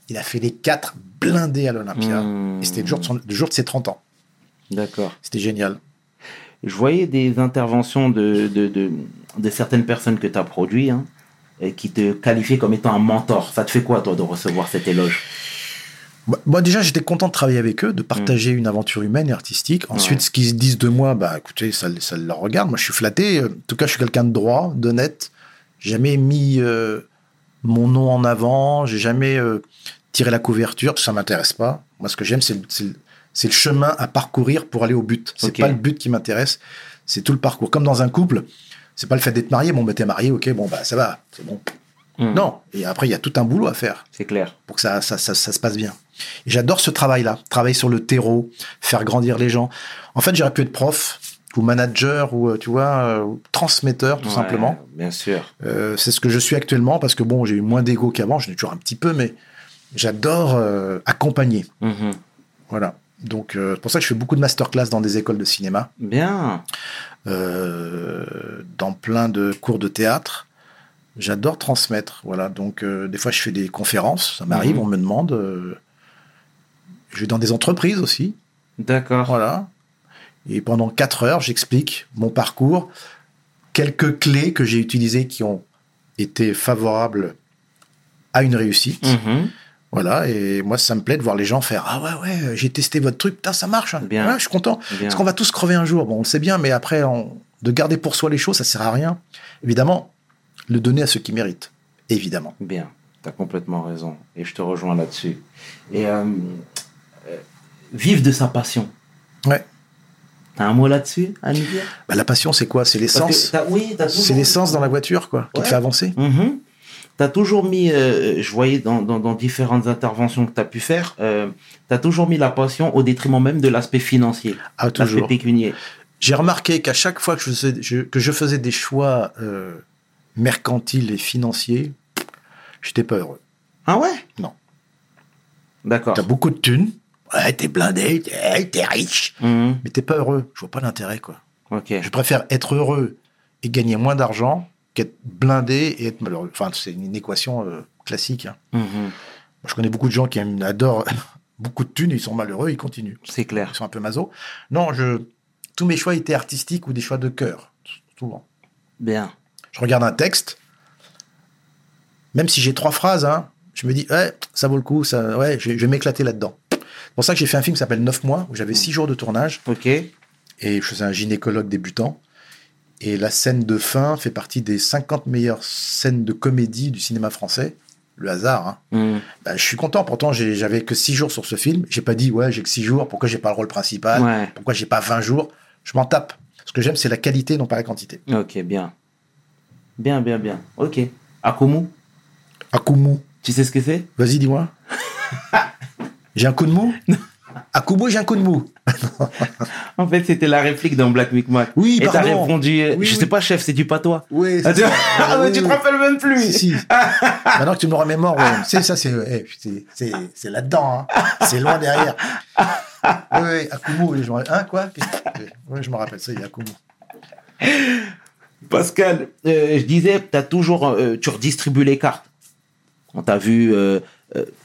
Il a fait les quatre blindés à l'Olympia. Mmh. Et c'était le jour de ses 30 ans. D'accord. C'était génial. Je voyais des interventions de, de, de, de certaines personnes que tu as produites hein, et qui te qualifiaient comme étant un mentor. Ça te fait quoi, toi, de recevoir cet éloge? Bah, Moi, déjà, j'étais content de travailler avec eux, de partager une aventure humaine et artistique. Ensuite, Mm. Ouais. ce qu'ils se disent de moi, bah, écoutez, ça, ça leur regarde. Moi, je suis flatté. En tout cas, je suis quelqu'un de droit, d'honnête. Jamais mis euh, mon nom en avant. J'ai jamais euh, tiré la couverture. Ça m'intéresse pas. Moi, ce que j'aime, c'est le, c'est le- chemin à parcourir pour aller au but. C'est Ok. pas le but qui m'intéresse. C'est tout le parcours. Comme dans un couple, c'est pas le fait d'être marié. Bon, bah, t'es marié, ok, bon, bah, ça va, c'est bon. Mmh. Non. Et après, il y a tout un boulot à faire C'est clair. pour que ça, ça, ça, ça se passe bien. Et j'adore ce travail-là, travailler sur le terreau, faire grandir les gens. En fait, j'aurais pu être prof ou manager ou, euh, tu vois, euh, ou transmetteur, tout Ouais, simplement. Bien sûr. Euh, c'est ce que je suis actuellement parce que, bon, j'ai eu moins d'ego qu'avant, je l'ai toujours un petit peu, mais j'adore euh, accompagner. Mhm. Voilà. Donc, euh, c'est pour ça que je fais beaucoup de masterclass dans des écoles de cinéma, Bien. euh, dans plein de cours de théâtre. J'adore transmettre. Voilà. Donc, euh, des fois, je fais des conférences. Ça m'arrive, Mhm. on me demande. je vais dans des entreprises aussi. D'accord. Voilà. Et pendant quatre heures, j'explique mon parcours, quelques clés que j'ai utilisées qui ont été favorables à une réussite. Mhm. Voilà. Et moi, ça me plaît de voir les gens faire Ah ouais, ouais, j'ai testé votre truc, putain, ça marche. hein. Bien. Je suis content. Bien. Parce qu'on va tous crever un jour. Bon, on le sait bien, mais après, on- de garder pour soi les choses, ça sert à rien. Évidemment, le donner à ceux qui méritent. Évidemment. Bien, tu as complètement raison. Et je te rejoins là-dessus. Et euh, euh, vivre de sa passion. Ouais. T'as un mot là-dessus à nous dire Bah, la passion, c'est quoi? C'est l'essence. t'as- Oui, t'as C'est l'essence dans la voiture, quoi, qui te fait avancer. Mhm. Tu as toujours mis, euh, je voyais dans, dans, dans différentes interventions que tu as pu faire, tu as toujours mis la passion au détriment même de l'aspect financier, Ah, l'aspect pécunier. J'ai remarqué qu'à chaque fois que je faisais, je- que je faisais des choix euh, mercantiles et financiers, j'étais pas heureux. Ah ouais? Non. D'accord. T'as beaucoup de thunes, ouais, t'es blindé, t'es riche, Mhm. mais t'es pas heureux. Je vois pas l'intérêt, quoi. Ok. Je préfère être heureux et gagner moins d'argent qu'être blindé et être malheureux. Enfin, c'est une équation euh, classique. hein. Mhm. Moi, je connais beaucoup de gens qui aiment- adorent beaucoup de thunes, ils sont malheureux, ils continuent. C'est clair. Ils sont un peu maso. Non, je, tous mes choix étaient artistiques ou des choix de cœur, souvent. Bien. Je regarde un texte, même si j'ai trois phrases, hein, je me dis, ouais, ça vaut le coup, ça, ouais, je, vais- je vais m'éclater là-dedans. C'est pour ça que j'ai fait un film qui s'appelle 9 mois, où j'avais six jours de tournage, Ok. et je faisais un gynécologue débutant. Et la scène de fin fait partie des 50 meilleures scènes de comédie du cinéma français. le hasard. hein. Hmm. Bah, je suis content. Pourtant, j'avais que 6 jours sur ce film. J'ai pas dit, ouais, j'ai que 6 jours. Pourquoi j'ai pas le rôle principal? Ouais. Pourquoi j'ai pas 20 jours? Je m'en tape. Ce que j'aime, c'est la qualité, non pas la quantité. Ok, bien. Bien, bien, bien. Ok. Akumu, Akumu. tu sais ce que c'est? Vas-y, dis-moi. j'ai un coup de mou? Akumu, j'ai un coup de mou. En fait, c'était la réplique dans Black Micmac. Oui, Et t'as répondu, euh, Oui, je oui. sais pas, chef, c'est du patois. Oui, Ah, c'est tu... ça. Ah, Oui, tu te rappelles même plus. Si, si. Maintenant que tu me remémores, ouais. c'est ça, c'est eh, c'est- là-dedans. Hein. C'est loin derrière. Oui, oui, Akumu, je me rappelle. Hein, quoi? Oui, je me rappelle ça, il y a Akumu. Pascal, euh, je disais, t'as toujours, euh, tu redistribues les cartes. On t'a vu, euh,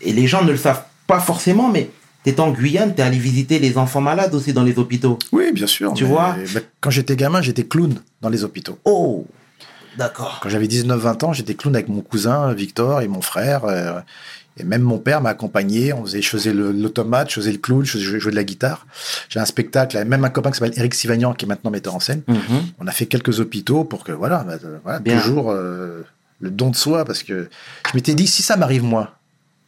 et les gens ne le savent pas forcément, mais t'es en Guyane, t'es allé visiter les enfants malades aussi dans les hôpitaux. Oui, bien sûr. Tu mais- vois bah, Quand j'étais gamin, j'étais clown dans les hôpitaux. Oh, d'accord. Quand j'avais 19-20 ans, j'étais clown avec mon cousin Victor et mon frère. euh, et même mon père m'a accompagné. On faisait, je faisais l'automate, je faisais le clown, je jouais de la guitare. J'ai un spectacle, même un copain qui s'appelle Eric Sivagnan, qui est maintenant metteur en scène. Mhm. On a fait quelques hôpitaux pour que, voilà, bah, euh, voilà Bien. toujours euh, le don de soi. Parce que je m'étais dit, si ça m'arrive moi,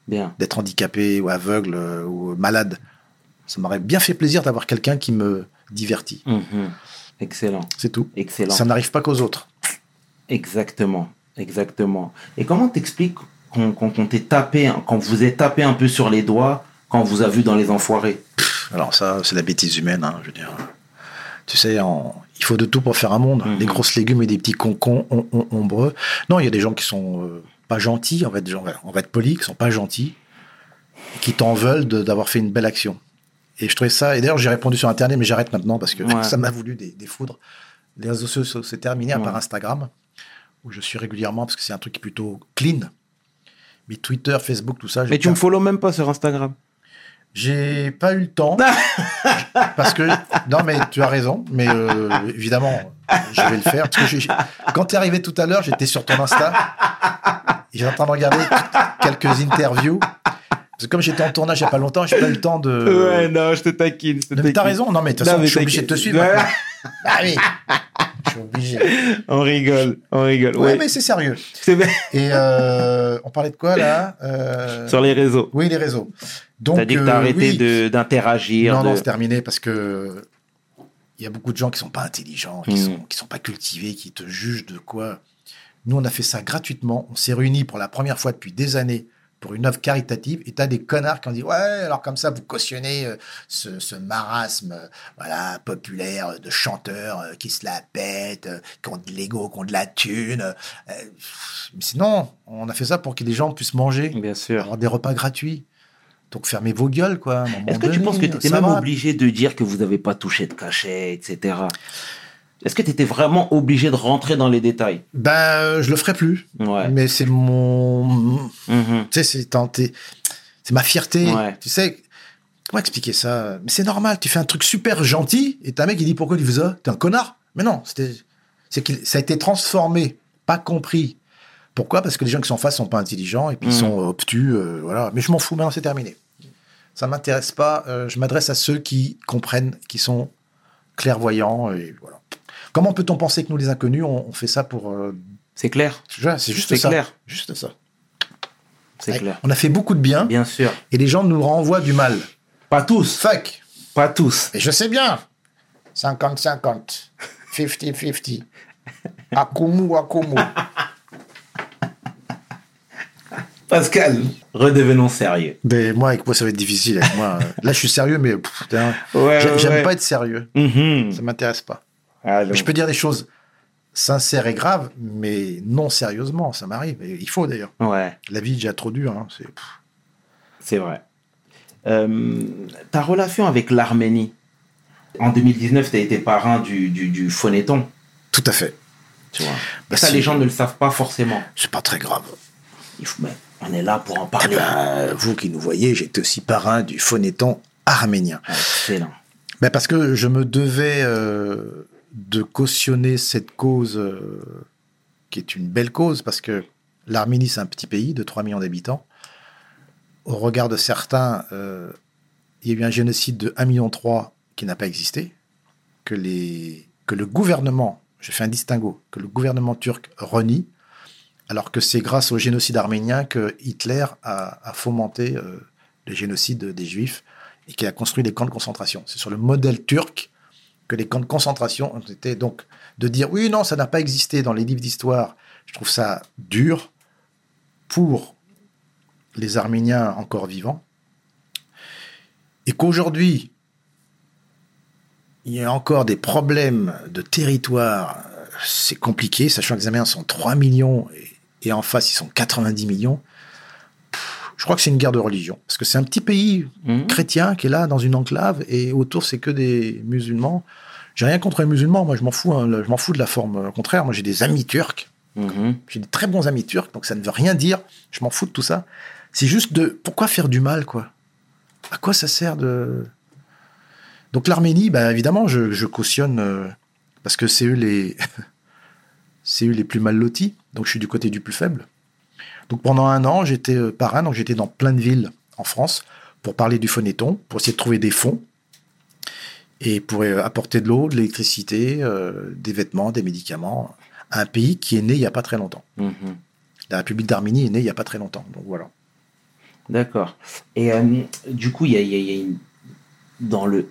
Bien. d'être handicapé ou aveugle euh, ou malade, ça m'aurait bien fait plaisir d'avoir quelqu'un qui me divertit. Mhm. Excellent, C'est tout. excellent. Ça n'arrive pas qu'aux autres. Exactement, exactement. Et comment t'expliques qu'on t'ait tapé, qu'on vous ait tapé un peu sur les doigts quand on vous a vu dans les enfoirés? Alors ça, c'est la bêtise humaine, hein, je veux dire. Tu sais, en- il faut de tout pour faire un monde. Mhm. Des grosses légumes et des petits concons on- on- ombreux. Non, il y a des gens qui sont euh, pas gentils, en fait, on va, on va être poli, qui sont pas gentils, qui t'en veulent d'avoir fait une belle action. Et je trouvais ça, et d'ailleurs j'ai répondu sur Internet, mais j'arrête maintenant parce que Ouais. ça m'a voulu des, des foudres. Les réseaux sociaux, c'est terminé à Ouais. part Instagram, où je suis régulièrement, parce que c'est un truc plutôt clean. Mais Twitter, Facebook, tout ça, Mais tu me follow même pas sur Instagram. J'ai pas eu le temps. parce que, non, mais tu as raison. Mais euh, évidemment, je vais le faire. Parce que j'ai- quand tu es arrivé tout à l'heure, j'étais sur ton Insta. J'étais en train de regarder quelques interviews. Parce que comme j'étais en tournage il n'y a pas longtemps, j'ai pas eu le temps de. non, je te taquine. Non, mais t'as raison. Non, mais de toute façon, je suis obligé de te suivre. Ouais. maintenant. Ah oui. Je suis obligé. On rigole, on rigole. Ouais, Ouais, mais c'est sérieux. Et euh, on parlait de quoi là Euh, Sur les réseaux. Oui, les réseaux. Donc, T'as dit que t'as euh, arrêté oui. de- d'interagir. Non, de- non, c'est terminé parce que il y a beaucoup de gens qui sont pas intelligents, qui Mm. sont qui sont pas cultivés, qui te jugent de quoi. Nous, on a fait ça gratuitement. On s'est réunis pour la première fois depuis des années pour une œuvre caritative. Et t'as des connards qui ont dit ouais, alors comme ça, vous cautionnez euh, ce, ce marasme, euh, voilà, populaire euh, de chanteurs qui se la pètent, qui ont de l'ego, qui ont de la thune. mais sinon, on a fait ça pour que les gens puissent manger, Bien sûr. avoir des repas gratuits. Donc fermez vos gueules, quoi. Est-ce que tu penses que tu étais même va. obligé de dire que vous n'avez pas touché de cachet, etc. Est-ce que tu étais vraiment obligé de rentrer dans les détails? Ben, euh, je le ferai plus. Ouais. Mais c'est mon. Mhm. Tu sais, c'est tenté. C'est ma fierté. Ouais. Tu sais, comment expliquer ça? Mais c'est normal, tu fais un truc super gentil et t'as un mec qui dit pourquoi tu fais ça? T'es un connard Mais non, c'était. C'est qu'il ça a été transformé, pas compris. Pourquoi? Parce que les gens qui sont en face sont pas intelligents et puis ils Mhm. sont obtus. euh, voilà. Mais je m'en fous, maintenant c'est terminé. Ça m'intéresse pas. euh, je m'adresse à ceux qui comprennent, qui sont clairvoyants et voilà. Comment peut-on penser que nous, les inconnus, on, on fait ça pour. euh, C'est clair c'est juste C'est ça. clair. Juste ça. C'est Ouais, clair. On a fait beaucoup de bien Bien sûr. et les gens nous renvoient du mal. Pas tous. Fuck. Pas tous. Et je sais bien. 50-50. 50-50. Akumu, akumu. Pascal, redevenons sérieux. Mais moi, avec moi, ça va être difficile. Avec moi. Là, je suis sérieux, mais Ouais, j'aime ouais. pas être sérieux. Mhm. Ça m'intéresse pas. Allons. Je peux dire des choses sincères et graves, mais non sérieusement. Ça m'arrive. Il faut d'ailleurs. Ouais, La vie est déjà trop dure. hein, c'est- vrai. Euh, ta relation avec l'Arménie. En 2019, tu as été parrain du, du, du phonéton. Tout à fait. Tu vois. Bah, ça, les gens ne le savent pas forcément. C'est pas très grave. Il faut, mais on est là pour en Eh parler. ben, vous qui nous voyez, j'étais aussi parrain du phonéton arménien. Excellent. Ben parce que je me devais euh, de cautionner cette cause euh, qui est une belle cause, parce que l'Arménie, c'est un petit pays de 3 millions d'habitants. Au regard de certains, euh, il y a eu un génocide de 1,3 million qui n'a pas existé, que, les, que le gouvernement, je fais un distinguo, que le gouvernement turc renie, alors que c'est grâce au génocide arménien que Hitler a, fomenté euh, le génocide des Juifs et qu'il a construit des camps de concentration. C'est sur le modèle turc que les camps de concentration ont été. Donc, de dire oui, non, ça n'a pas existé dans les livres d'histoire, je trouve ça dur pour les Arméniens encore vivants. Et qu'aujourd'hui, il y a encore des problèmes de territoire, c'est compliqué, sachant que les Arméniens sont 3 millions et en face, ils sont 90 millions. Pff, Je crois que c'est une guerre de religion. Parce que c'est un petit pays Mhm. chrétien qui est là dans une enclave et autour, c'est que des musulmans. J'ai rien contre les musulmans, moi je m'en fous, hein, je m'en fous de la forme. Au contraire, moi j'ai des amis turcs, Mhm. j'ai des très bons amis turcs, donc ça ne veut rien dire. Je m'en fous de tout ça. C'est juste de pourquoi faire du mal, quoi? À quoi ça sert de? Donc l'Arménie, bah, évidemment, je, je cautionne euh, parce que c'est eux les c'est eux les plus mal lotis. Donc je suis du côté du plus faible. Donc pendant un an, j'étais euh, parrain, donc j'étais dans plein de villes en France pour parler du phonéton, pour essayer de trouver des fonds et pour euh, apporter de l'eau, de l'électricité, euh, des vêtements, des médicaments à un pays qui est né il n'y a pas très longtemps. Mhm. La République d'Arménie est née il n'y a pas très longtemps. Donc voilà. D'accord. Et euh, du coup, il y a, y a une... dans le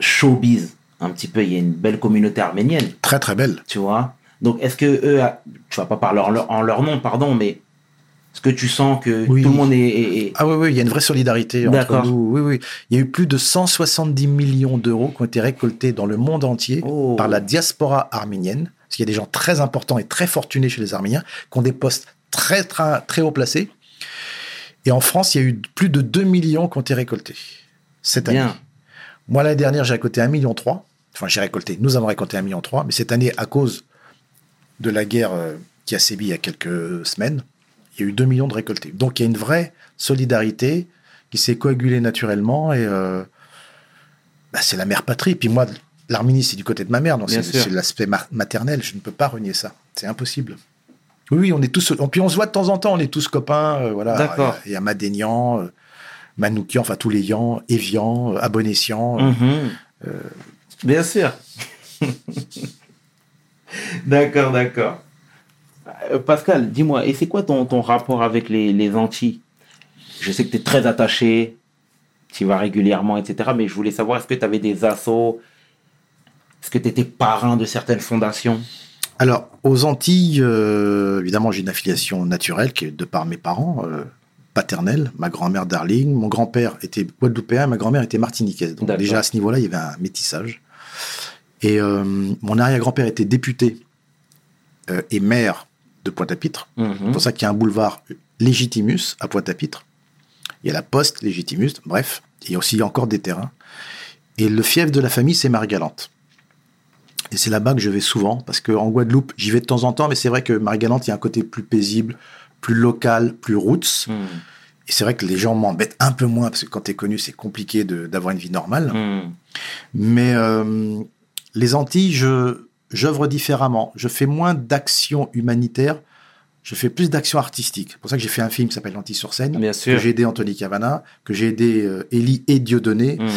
showbiz, un petit peu, il y a une belle communauté arménienne, Très très belle. tu vois? Donc, est-ce que eux, a- tu vas pas parler en leur, en leur nom, pardon, mais est-ce que tu sens que Oui. tout le monde est, est- est- Ah oui, oui, il y a une vraie solidarité entre nous. Oui, oui. Il y a eu plus de 170 millions d'euros qui ont été récoltés dans le monde entier Oh. par la diaspora arménienne. Parce qu'il y a des gens très importants et très fortunés chez les Arméniens qui ont des postes très, très, très haut placés. Et en France, il y a eu plus de 2 millions qui ont été récoltés cette année. bien Moi, l'année dernière, j'ai récolté 1,3 million. Enfin, j'ai récolté, nous avons récolté 1,3 million. Mais cette année, à cause de la guerre euh, qui a sévi il y a quelques semaines, il y a eu 2 millions de récoltés. Donc, il y a une vraie solidarité qui s'est coagulée naturellement. Et euh, bah, c'est la mère patrie. Puis moi, l'Arménie, c'est du côté de ma mère. Donc, c'est l'aspect ma- maternel. Je ne peux pas renier ça. C'est impossible. Oui, oui, on est tous. Puis on se voit de temps en temps. On est tous copains. euh, voilà. D'accord. Il y a Madénian, euh, Manoukian, enfin tous les Yans, Evian, Abonessian. Bien sûr. D'accord, d'accord. Euh, Pascal, dis-moi, et c'est quoi ton, ton rapport avec les, les Antilles? Je sais que tu es très attaché, tu y vas régulièrement, etc. Mais je voulais savoir, est-ce que tu avais des assos Est-ce que tu étais parrain de certaines fondations? Alors, aux Antilles, euh, évidemment, j'ai une affiliation naturelle qui est de par mes parents euh, paternels. Ma grand-mère Darling, mon grand-père était guadeloupéen, ma grand-mère était martiniquaise. Donc déjà à ce niveau-là, il y avait un métissage. Et euh, mon arrière-grand-père était député euh, et maire de Pointe-à-Pitre. Mhm. C'est pour ça qu'il y a un boulevard Légitimus à Pointe-à-Pitre. Il y a la poste Légitimus, bref, il y a aussi encore des terrains. Et le fief de la famille, c'est Marie-Galante. Et c'est là-bas que je vais souvent, parce qu'en Guadeloupe, j'y vais de temps en temps, mais c'est vrai que Marie-Galante, il y a un côté plus paisible, plus local, plus roots. Mhm. Et c'est vrai que les gens m'embêtent un peu moins, parce que quand tu es connu, c'est compliqué d'avoir une vie normale. Mhm. Mais euh, les Antilles, je j'œuvre différemment. Je fais moins d'actions humanitaires, je fais plus d'actions artistiques. C'est pour ça que j'ai fait un film qui s'appelle L'Antilles sur scène, Bien sûr. que j'ai aidé Anthony Cavana, que j'ai aidé euh, et Dieudonné, Mhm.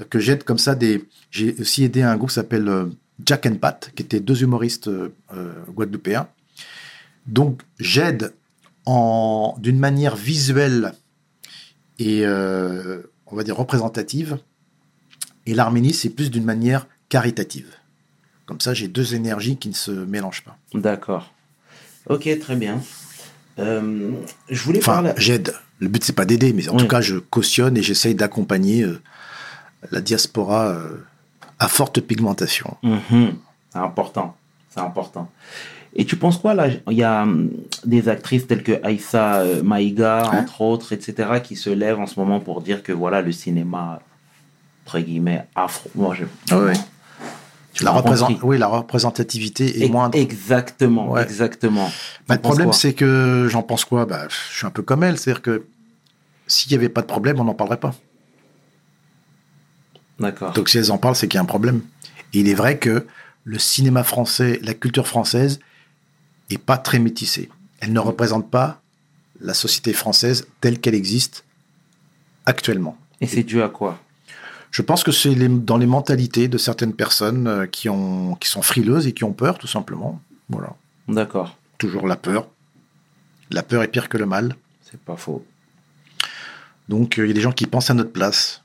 euh, que j'aide comme ça des. J'ai aussi aidé un groupe qui s'appelle euh, Jack and Pat, qui étaient deux humoristes euh, guadeloupéens. Donc j'aide en d'une manière visuelle et on va dire représentative. Et l'Arménie, c'est plus d'une manière caritative. Comme ça, j'ai deux énergies qui ne se mélangent pas. D'accord. Ok, très bien. Euh, je voulais Enfin, parler. j'aide. Le but, c'est pas d'aider, mais en Oui. tout cas, je cautionne et j'essaye d'accompagner euh, la diaspora euh, à forte pigmentation. Mhm. C'est important. C'est important. Et tu penses quoi là? Il y a hum, des actrices telles que Aïssa Maïga, Ouais. entre autres, etc., qui se lèvent en ce moment pour dire que voilà, le cinéma, entre guillemets, afro. Moi, je... Ah ouais. La, représent- oui, la représentativité est E- moindre. Exactement, Ouais. exactement. Bah, le problème, c'est que j'en pense quoi? Bah, Je suis un peu comme elle, c'est-à-dire que s'il n'y avait pas de problème, on n'en parlerait pas. D'accord. Donc si elles en parlent, c'est qu'il y a un problème. Et il est vrai que le cinéma français, la culture française, est pas très métissée. Elle ne représente pas la société française telle qu'elle existe actuellement. Et c'est dû à quoi? Je pense que c'est dans les mentalités de certaines personnes euh, qui, ont, qui sont frileuses et qui ont peur, tout simplement. Voilà. D'accord. Toujours la peur. La peur est pire que le mal. C'est pas faux. Donc, euh, il y a des gens qui pensent à notre place.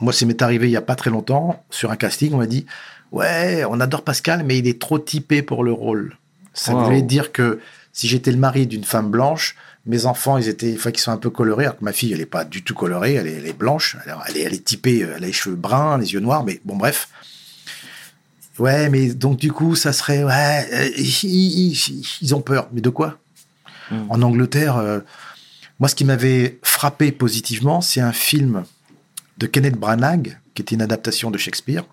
Moi, ça m'est arrivé il n'y a pas très longtemps, sur un casting, on m'a dit Ouais, on adore Pascal, mais il est trop typé pour le rôle. Ça Wow. voulait dire que si j'étais le mari d'une femme blanche, mes enfants, ils étaient, faut qu'ils soient un peu colorés. Alors que ma fille, elle n'est pas du tout colorée, elle est, elle est blanche. Alors, elle, est, elle est typée, euh, elle a les cheveux bruns, les yeux noirs, mais bon, bref. Ouais, mais donc du coup, ça serait. Ouais, euh, ils, ils- ils ont peur. Mais de quoi Mm. En Angleterre, euh, moi, ce qui m'avait frappé positivement, c'est un film de Kenneth Branagh, qui était une adaptation de Shakespeare.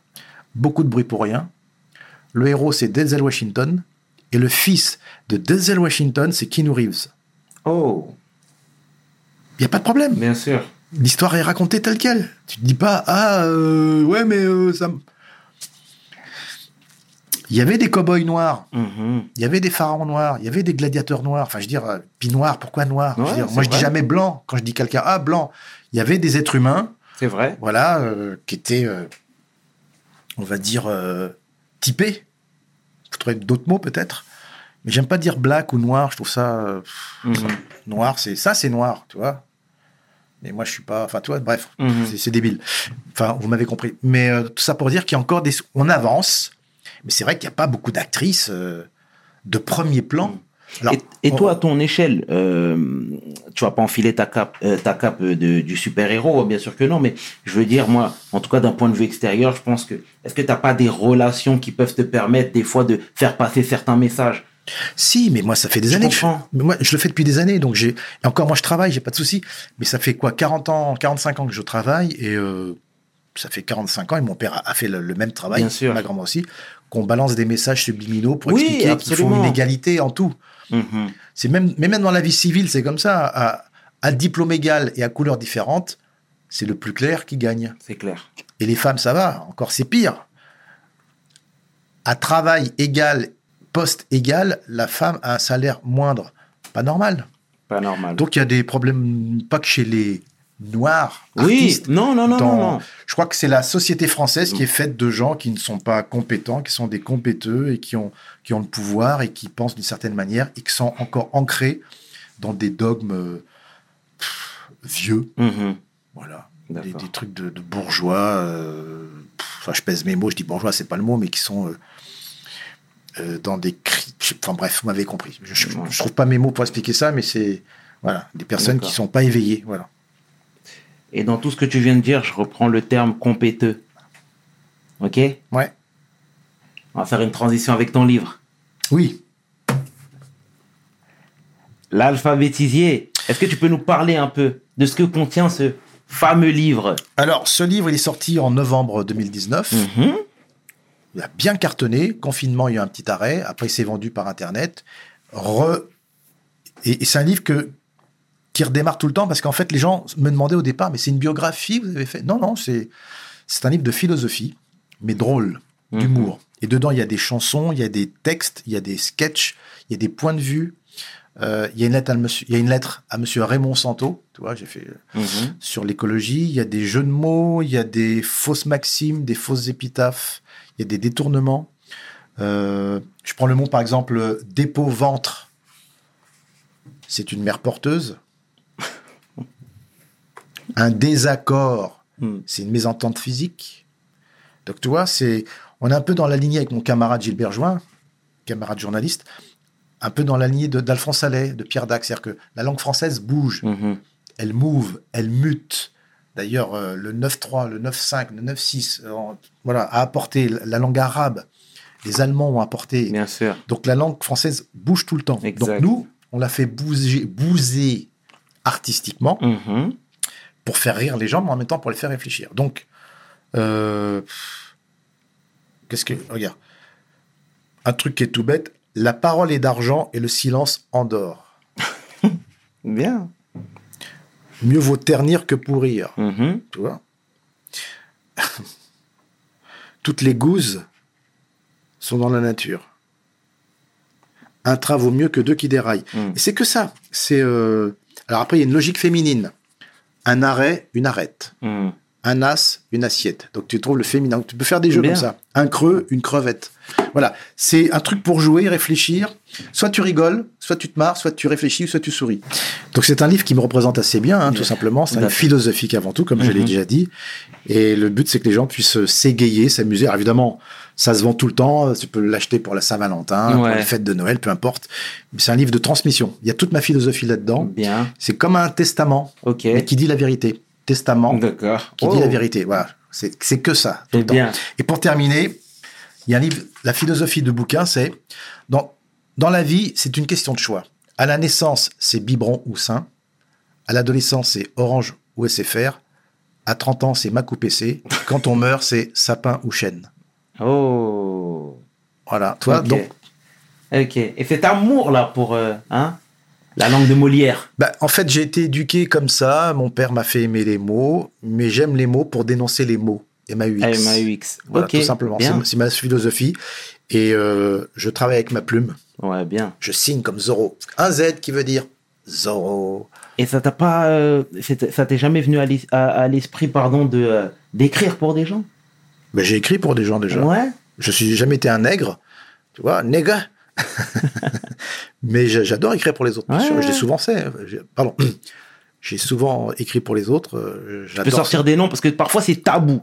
Beaucoup de bruit pour rien. Le héros, c'est Denzel Washington. Et le fils de Denzel Washington, c'est Keanu Reeves. Oh, Il n'y a pas de problème. bien sûr. L'histoire est racontée telle qu'elle. Tu te dis pas, ah, euh, ouais, mais euh, ça. me- Il y avait des cow-boys noirs, Mhm. il y avait des pharaons noirs, il y avait des gladiateurs noirs. Enfin, je veux dire, euh, puis noir, pourquoi noir Je veux Ouais, dire, c'est Moi, je dis jamais blanc. Quand je dis quelqu'un, ah, blanc. Il y avait des êtres humains, C'est vrai. voilà, euh, qui étaient, euh, on va dire, euh, typés. Je trouverais d'autres mots peut-être. Mais j'aime pas dire black ou noir. Je trouve ça euh, Mhm. noir. C'est ça, c'est noir, tu vois. Mais moi, je suis pas. Enfin, tu vois, bref, Mhm. c'est- c'est débile. Enfin, vous m'avez compris. Mais euh, tout ça pour dire qu'il y a encore des. On avance, mais c'est vrai qu'il n'y a pas beaucoup d'actrices euh, de premier plan. Alors, et, et on- toi, à ton échelle, euh, tu vas pas enfiler ta cape, ta cape de- du super-héros, bien sûr que non, mais je veux dire, moi, en tout cas d'un point de vue extérieur, je pense que, est-ce que tu n'as pas des relations qui peuvent te permettre des fois de faire passer certains messages Si, mais moi, ça fait des Je années que je, mais moi, je le fais depuis des années, donc j'ai, et encore moi, je travaille, j'ai pas de souci. Mais ça fait quoi, 40 ans, 45 ans que je travaille, et euh, ça fait 45 ans, et mon père a, a fait le, le même travail, Bien sûr. ma grand-mère aussi, qu'on balance des messages subliminaux pour Oui, expliquer qu'il faut absolument. une égalité en tout. Mhm. C'est même, mais même dans la vie civile, c'est comme ça. À, à diplôme égal et à couleur différente, c'est le plus clair qui gagne. C'est clair. Et les femmes, ça va, encore c'est pire. À travail égal, poste égal, la femme a un salaire moindre. Pas normal. Pas normal. Donc il y a des problèmes, pas que chez les noirs oui, non, non, non, dans- non, non. Je crois que c'est la société française qui est faite de gens qui ne sont pas compétents, qui sont des compéteux et qui ont, qui ont le pouvoir et qui pensent d'une certaine manière et qui sont encore ancrés dans des dogmes pff, vieux. Mhm. Voilà. Des, trucs de, de bourgeois. euh, pff, Enfin, je pèse mes mots, je dis bourgeois, c'est pas le mot, mais qui sont euh, euh, dans des sais- Enfin bref, vous m'avez compris. Je, je, trouve pas mes mots pour expliquer ça, mais c'est voilà, des personnes qui sont pas éveillées. Voilà. Et dans tout ce que tu viens de dire, je reprends le terme compéteux. Ok? Ouais. On va faire une transition avec ton livre. Oui. L'alphabétisier. Est-ce que tu peux nous parler un peu de ce que contient ce fameux livre? Alors, ce livre, il est sorti en novembre 2019. Mhm. Il a bien cartonné. Confinement, il y a eu un petit arrêt. Après, il s'est vendu par Internet. Re... Et, et c'est un livre que, qui redémarre tout le temps parce qu'en fait, les gens me demandaient au départ, mais c'est une biographie vous avez fait Non, non, c'est, c'est un livre de philosophie, mais drôle, Mhm. d'humour. Et dedans, il y a des chansons, il y a des textes, il y a des sketchs, il y a des points de vue. Euh, il, y a une lettre à monsieur, il y a une lettre à monsieur Raymond Santo. Tu vois, j'ai fait euh, Mhm. sur l'écologie. Il y a des jeux de mots, il y a des fausses maximes, des fausses épitaphes, il y a des détournements. Euh, je prends le mot par exemple euh, dépôt-ventre. C'est une mère porteuse. Un désaccord, Mhm. c'est une mésentente physique. Donc tu vois, c'est, on est un peu dans la lignée avec mon camarade Gilbert Join, camarade journaliste, un peu dans la lignée d'Alphonse Allais, de Pierre Dac. C'est-à-dire que la langue française bouge Mhm. elle move, elle mute. D'ailleurs, euh, le 9-3, le 9-5, le 9-6, euh, voilà, a apporté la la langue arabe. Les Allemands ont apporté. Bien sûr. Donc la langue française bouge tout le temps. Exact. Donc nous, on l'a fait bouger, bouser artistiquement Mhm. pour faire rire les gens, mais en même temps pour les faire réfléchir. Donc, euh, qu'est-ce que. Regarde. Un truc qui est tout bête la parole est d'argent et le silence endort. Bien. Mieux vaut ternir que pourrir. Mhm. Tu vois Toutes les gousses sont dans la nature. Un train vaut mieux que deux qui déraillent. Mm. Et c'est que ça. C'est euh, Alors après, il y a une logique féminine. Un arrêt, une arrête. Mhm. Un as, une assiette. Donc tu trouves le féminin. Donc, tu peux faire des jeux Bien. comme ça. Un creux, une crevette. Voilà. C'est un truc pour jouer, réfléchir. Soit tu rigoles, soit tu te marres, soit tu réfléchis, soit tu souris. Donc c'est un livre qui me représente assez bien, hein, tout simplement. C'est un livre philosophique avant tout, comme je l'ai Mhm. déjà dit. Et le but, c'est que les gens puissent s'égayer, s'amuser. Alors évidemment, ça se vend tout le temps. Tu peux l'acheter pour la Saint-Valentin, pour Ouais. les fêtes de Noël, peu importe. C'est un livre de transmission. Il y a toute ma philosophie là-dedans. Bien. C'est comme un testament, mais qui dit la vérité. Testament D'accord. qui Oh, dit la vérité. Voilà. C'est que ça. tout le temps. Et pour terminer, il y a un livre, la philosophie de bouquin, c'est dans, dans la vie, c'est une question de choix. À la naissance, c'est biberon ou sein. À l'adolescence, c'est orange ou SFR. À 30 ans, c'est Mac ou PC. Quand on meurt, c'est sapin ou chêne. Oh. Voilà. Toi, donc, Ok. Et cet amour-là pour euh, hein, la langue de Molière. bah, en fait, j'ai été éduqué comme ça. Mon père m'a fait aimer les mots, mais j'aime les mots pour dénoncer les mots. M-A-U-X. MAUX. Voilà, ok. tout simplement. C'est ma philosophie. Et euh, je travaille avec ma plume. Ouais, bien. Je signe comme Zorro. Un Z qui veut dire Zorro. Et ça t'a pas, euh, ça t'est jamais venu à l'esprit, pardon, de euh, d'écrire pour des gens? Ben, j'ai écrit pour des gens déjà. Ouais. Je suis jamais été un nègre. Tu vois, nègre. Mais j'a- j'adore écrire pour les autres. bien Ouais. Je l'ai souvent fait. J'ai- Pardon. J'ai souvent écrit pour les autres. euh, Tu peux sortir des noms parce que parfois c'est tabou.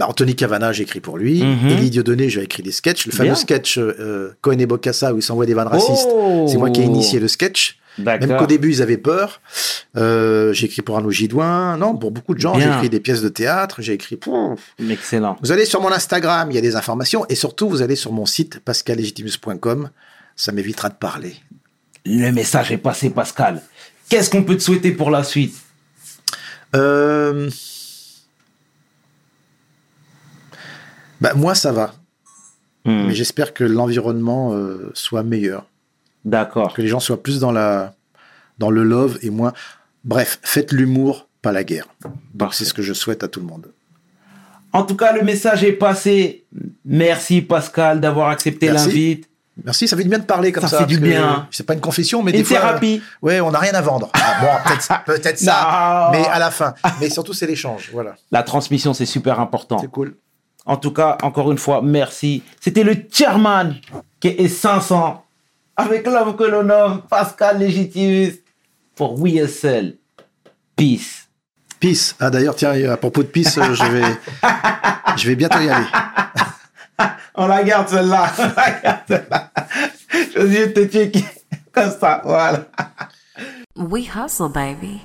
Bah, Anthony Cavana, j'ai écrit pour lui. Mhm. Élie Dieudonné, j'ai écrit des sketchs. Le fameux Bien. sketch euh, Cohen et Bocassa où ils s'envoient des vannes racistes. Oh C'est moi qui ai initié le sketch. Même qu'au début, ils avaient peur. Euh, j'ai écrit pour Arnaud Gidouin. Non, pour beaucoup de gens, j'ai écrit des pièces de théâtre. J'ai écrit pour... Excellent. Vous allez sur mon Instagram, il y a des informations. Et surtout, vous allez sur mon site pascallegitimus.com. Ça m'évitera de parler. Le message est passé, Pascal. Qu'est-ce qu'on peut te souhaiter pour la suite? Euh... Bah, moi, ça va. Hmm, Mais j'espère que l'environnement euh, soit meilleur. D'accord. Que les gens soient plus dans, la... dans le love et moins... Bref, faites l'humour, pas la guerre. Donc, c'est ce que je souhaite à tout le monde. En tout cas, le message est passé. Merci, Pascal, d'avoir accepté l'invite. Merci, ça fait du bien de parler comme Ça ça. fait du bien. C'est pas une confession, mais Une des fois. thérapie. Ouais, on n'a rien à vendre. Ah, bon, peut-être peut-être ça, mais à la fin. Mais surtout, c'est l'échange. Voilà, La transmission, c'est super important. c'est cool. En tout cas, encore une fois, merci. C'était le chairman qui est 500 avec l'homme que l'on nomme Pascal Légitimus pour WSL. Peace. Peace. Ah d'ailleurs, tiens, à propos de peace, euh, je vais, je vais bientôt y aller. On la garde celle-là. On la garde celle-là. Je vais te checker comme ça. Voilà. We hustle, baby.